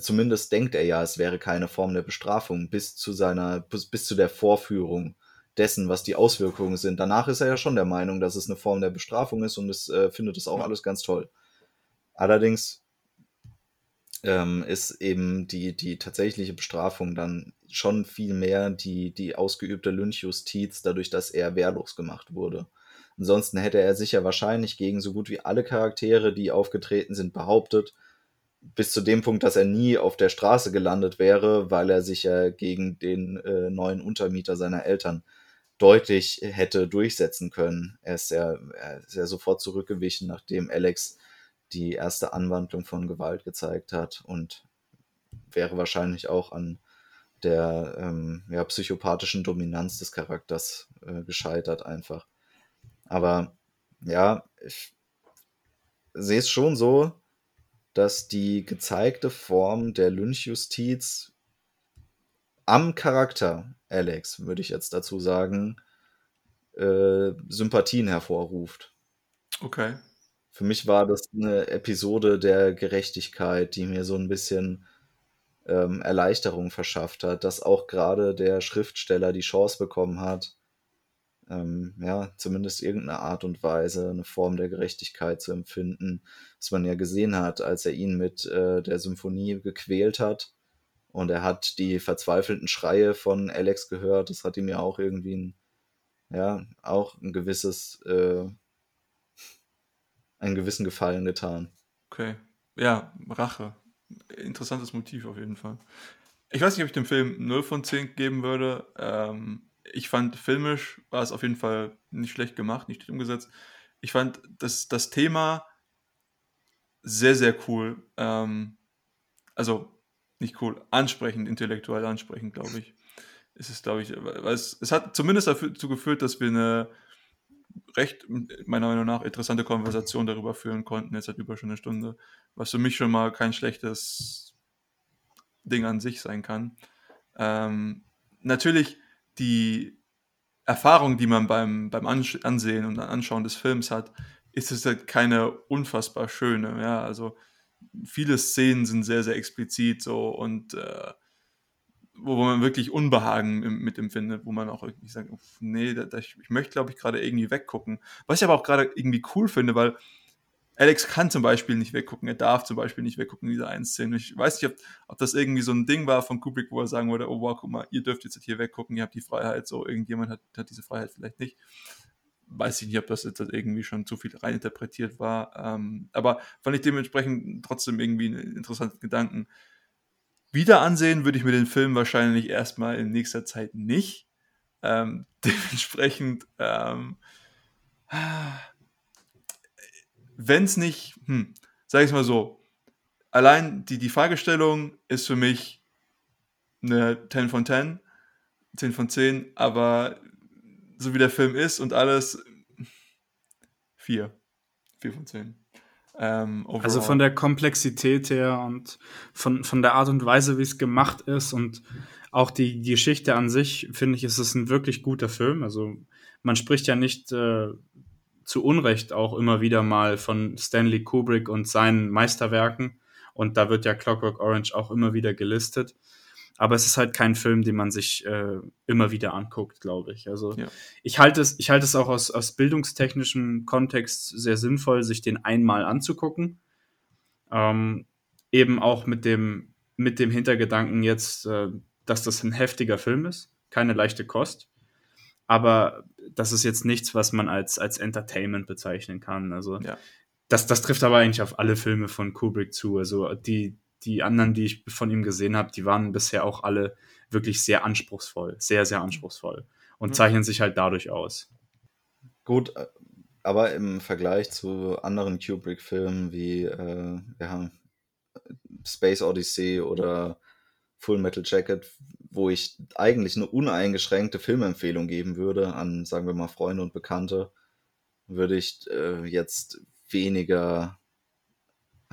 Zumindest denkt er ja, es wäre keine Form der Bestrafung bis zu seiner, bis, bis zu der Vorführung dessen, was die Auswirkungen sind. Danach ist er ja schon der Meinung, dass es eine Form der Bestrafung ist und es äh, findet es auch alles ganz toll. Allerdings ähm, ist eben die, die tatsächliche Bestrafung dann schon viel mehr die, die ausgeübte Lynchjustiz, dadurch, dass er wehrlos gemacht wurde. Ansonsten hätte er sich ja wahrscheinlich gegen so gut wie alle Charaktere, die aufgetreten sind, behauptet, bis zu dem Punkt, dass er nie auf der Straße gelandet wäre, weil er sich ja gegen den äh, neuen Untermieter seiner Eltern deutlich hätte durchsetzen können. Er ist, ja, er ist ja sofort zurückgewichen, nachdem Alex die erste Anwandlung von Gewalt gezeigt hat und wäre wahrscheinlich auch an der ähm, ja, psychopathischen Dominanz des Charakters äh, gescheitert einfach. Aber ja, ich sehe es schon so, dass die gezeigte Form der Lynchjustiz am Charakter Alex, würde ich jetzt dazu sagen, äh, Sympathien hervorruft. Okay. Für mich war das eine Episode der Gerechtigkeit, die mir so ein bisschen ähm, Erleichterung verschafft hat, dass auch gerade der Schriftsteller die Chance bekommen hat, ähm, ja, zumindest irgendeine Art und Weise, eine Form der Gerechtigkeit zu empfinden, was man ja gesehen hat, als er ihn mit äh, der Symphonie gequält hat. Und er hat die verzweifelten Schreie von Alex gehört. Das hat ihm ja auch irgendwie ein, ja, auch ein gewisses, äh, einen gewissen Gefallen getan. Okay. Ja, Rache. Interessantes Motiv auf jeden Fall. Ich weiß nicht, ob ich dem Film 0 von 10 geben würde. Ähm, ich fand filmisch war es auf jeden Fall nicht schlecht gemacht, nicht umgesetzt. Ich fand das, das Thema sehr, sehr cool. Ähm, also nicht cool, ansprechend, intellektuell ansprechend, glaube ich. Ist es, glaube ich, es, es hat zumindest dazu geführt, dass wir eine recht, meiner Meinung nach, interessante Konversation darüber führen konnten, jetzt seit über schon eine Stunde, was für mich schon mal kein schlechtes Ding an sich sein kann. Ähm, natürlich die Erfahrung, die man beim, beim Ansehen und Anschauen des Films hat, ist es halt keine unfassbar schöne. Ja, also viele Szenen sind sehr, sehr explizit so und äh, wo man wirklich Unbehagen mit empfindet, wo man auch irgendwie sagt, nee, da, da, ich, ich möchte, glaube ich, gerade irgendwie weggucken. Was ich aber auch gerade irgendwie cool finde, weil Alex kann zum Beispiel nicht weggucken, er darf zum Beispiel nicht weggucken in dieser einen Szene. Ich weiß nicht, ob, ob, das irgendwie so ein Ding war von Kubrick, wo er sagen würde, oh wow, guck mal, ihr dürft jetzt hier weggucken, ihr habt die Freiheit, so irgendjemand hat, hat diese Freiheit vielleicht nicht. Weiß ich nicht, ob das jetzt irgendwie schon zu viel reininterpretiert war. Ähm, aber fand ich dementsprechend trotzdem irgendwie einen interessanten Gedanken. Wieder ansehen würde ich mir den Film wahrscheinlich erstmal in nächster Zeit nicht. Ähm, dementsprechend, ähm, wenn es nicht, hm, sag ich es mal so, allein die, die Fragestellung ist für mich eine 10 von 10, 10 von 10, aber so wie der Film ist und alles, 4. 4 von 10. Ähm, also von der Komplexität her und von, von der Art und Weise, wie es gemacht ist und auch die, die Geschichte an sich, finde ich, ist es ein wirklich guter Film. Also man spricht ja nicht äh, zu Unrecht auch immer wieder mal von Stanley Kubrick und seinen Meisterwerken. Und da wird ja Clockwork Orange auch immer wieder gelistet. Aber es ist halt kein Film, den man sich äh, immer wieder anguckt, glaube ich. Also ja. ich halte es, ich halte es auch aus, aus bildungstechnischem Kontext sehr sinnvoll, sich den einmal anzugucken. Ähm, eben auch mit dem, mit dem Hintergedanken jetzt, äh, dass das ein heftiger Film ist, keine leichte Kost. Aber das ist jetzt nichts, was man als, als Entertainment bezeichnen kann. Also ja. das, das trifft aber eigentlich auf alle Filme von Kubrick zu. Also die, die anderen, die ich von ihm gesehen habe, die waren bisher auch alle wirklich sehr anspruchsvoll, sehr, sehr anspruchsvoll und mhm. zeichnen sich halt dadurch aus. Gut, äh, aber im Vergleich zu anderen Kubrick-Filmen wie äh, ja, Space Odyssey oder Full Metal Jacket, wo ich eigentlich eine uneingeschränkte Filmempfehlung geben würde an, sagen wir mal, Freunde und Bekannte, würde ich äh, jetzt weniger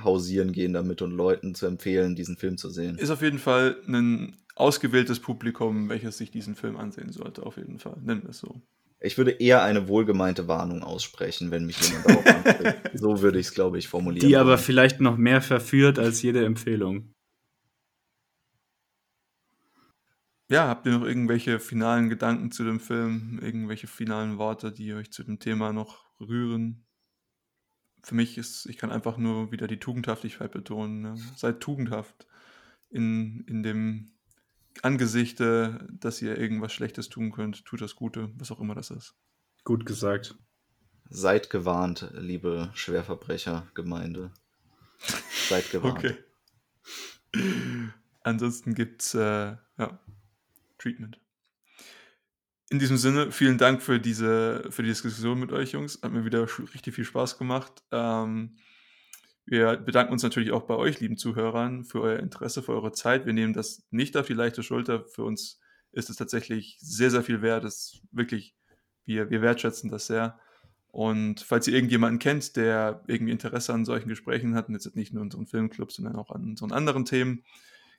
hausieren gehen damit und Leuten zu empfehlen, diesen Film zu sehen. Ist auf jeden Fall ein ausgewähltes Publikum, welches sich diesen Film ansehen sollte, auf jeden Fall. Nennen wir es so. Ich würde eher eine wohlgemeinte Warnung aussprechen, wenn mich jemand darauf anspricht. so würde ich es, glaube ich, formulieren. Die aber vielleicht noch mehr verführt als jede Empfehlung. Ja, habt ihr noch irgendwelche finalen Gedanken zu dem Film? Irgendwelche finalen Worte, die euch zu dem Thema noch rühren? für mich ist, ich kann einfach nur wieder die Tugendhaftigkeit betonen. Ne? Seid tugendhaft in, in dem Angesichte, dass ihr irgendwas Schlechtes tun könnt. Tut das Gute, was auch immer das ist. Gut gesagt. Seid gewarnt, liebe Schwerverbrechergemeinde. Seid gewarnt. okay. Ansonsten gibt's äh, ja, Treatment. In diesem Sinne, vielen Dank für diese, für die Diskussion mit euch, Jungs. Hat mir wieder richtig viel Spaß gemacht. Ähm, wir bedanken uns natürlich auch bei euch, lieben Zuhörern, für euer Interesse, für eure Zeit. Wir nehmen das nicht auf die leichte Schulter. Für uns ist es tatsächlich sehr, sehr viel wert. Das wirklich, wir, wir wertschätzen das sehr. Und falls ihr irgendjemanden kennt, der irgendwie Interesse an solchen Gesprächen hat, und jetzt nicht nur unseren Filmclub, sondern auch an unseren anderen Themen,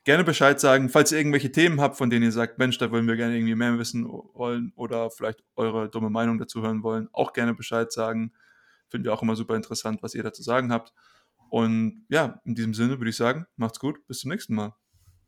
gerne Bescheid sagen, falls ihr irgendwelche Themen habt, von denen ihr sagt, Mensch, da wollen wir gerne irgendwie mehr wissen wollen oder vielleicht eure dumme Meinung dazu hören wollen, auch gerne Bescheid sagen. Finden wir auch immer super interessant, was ihr dazu sagen habt. Und ja, in diesem Sinne würde ich sagen, macht's gut, bis zum nächsten Mal.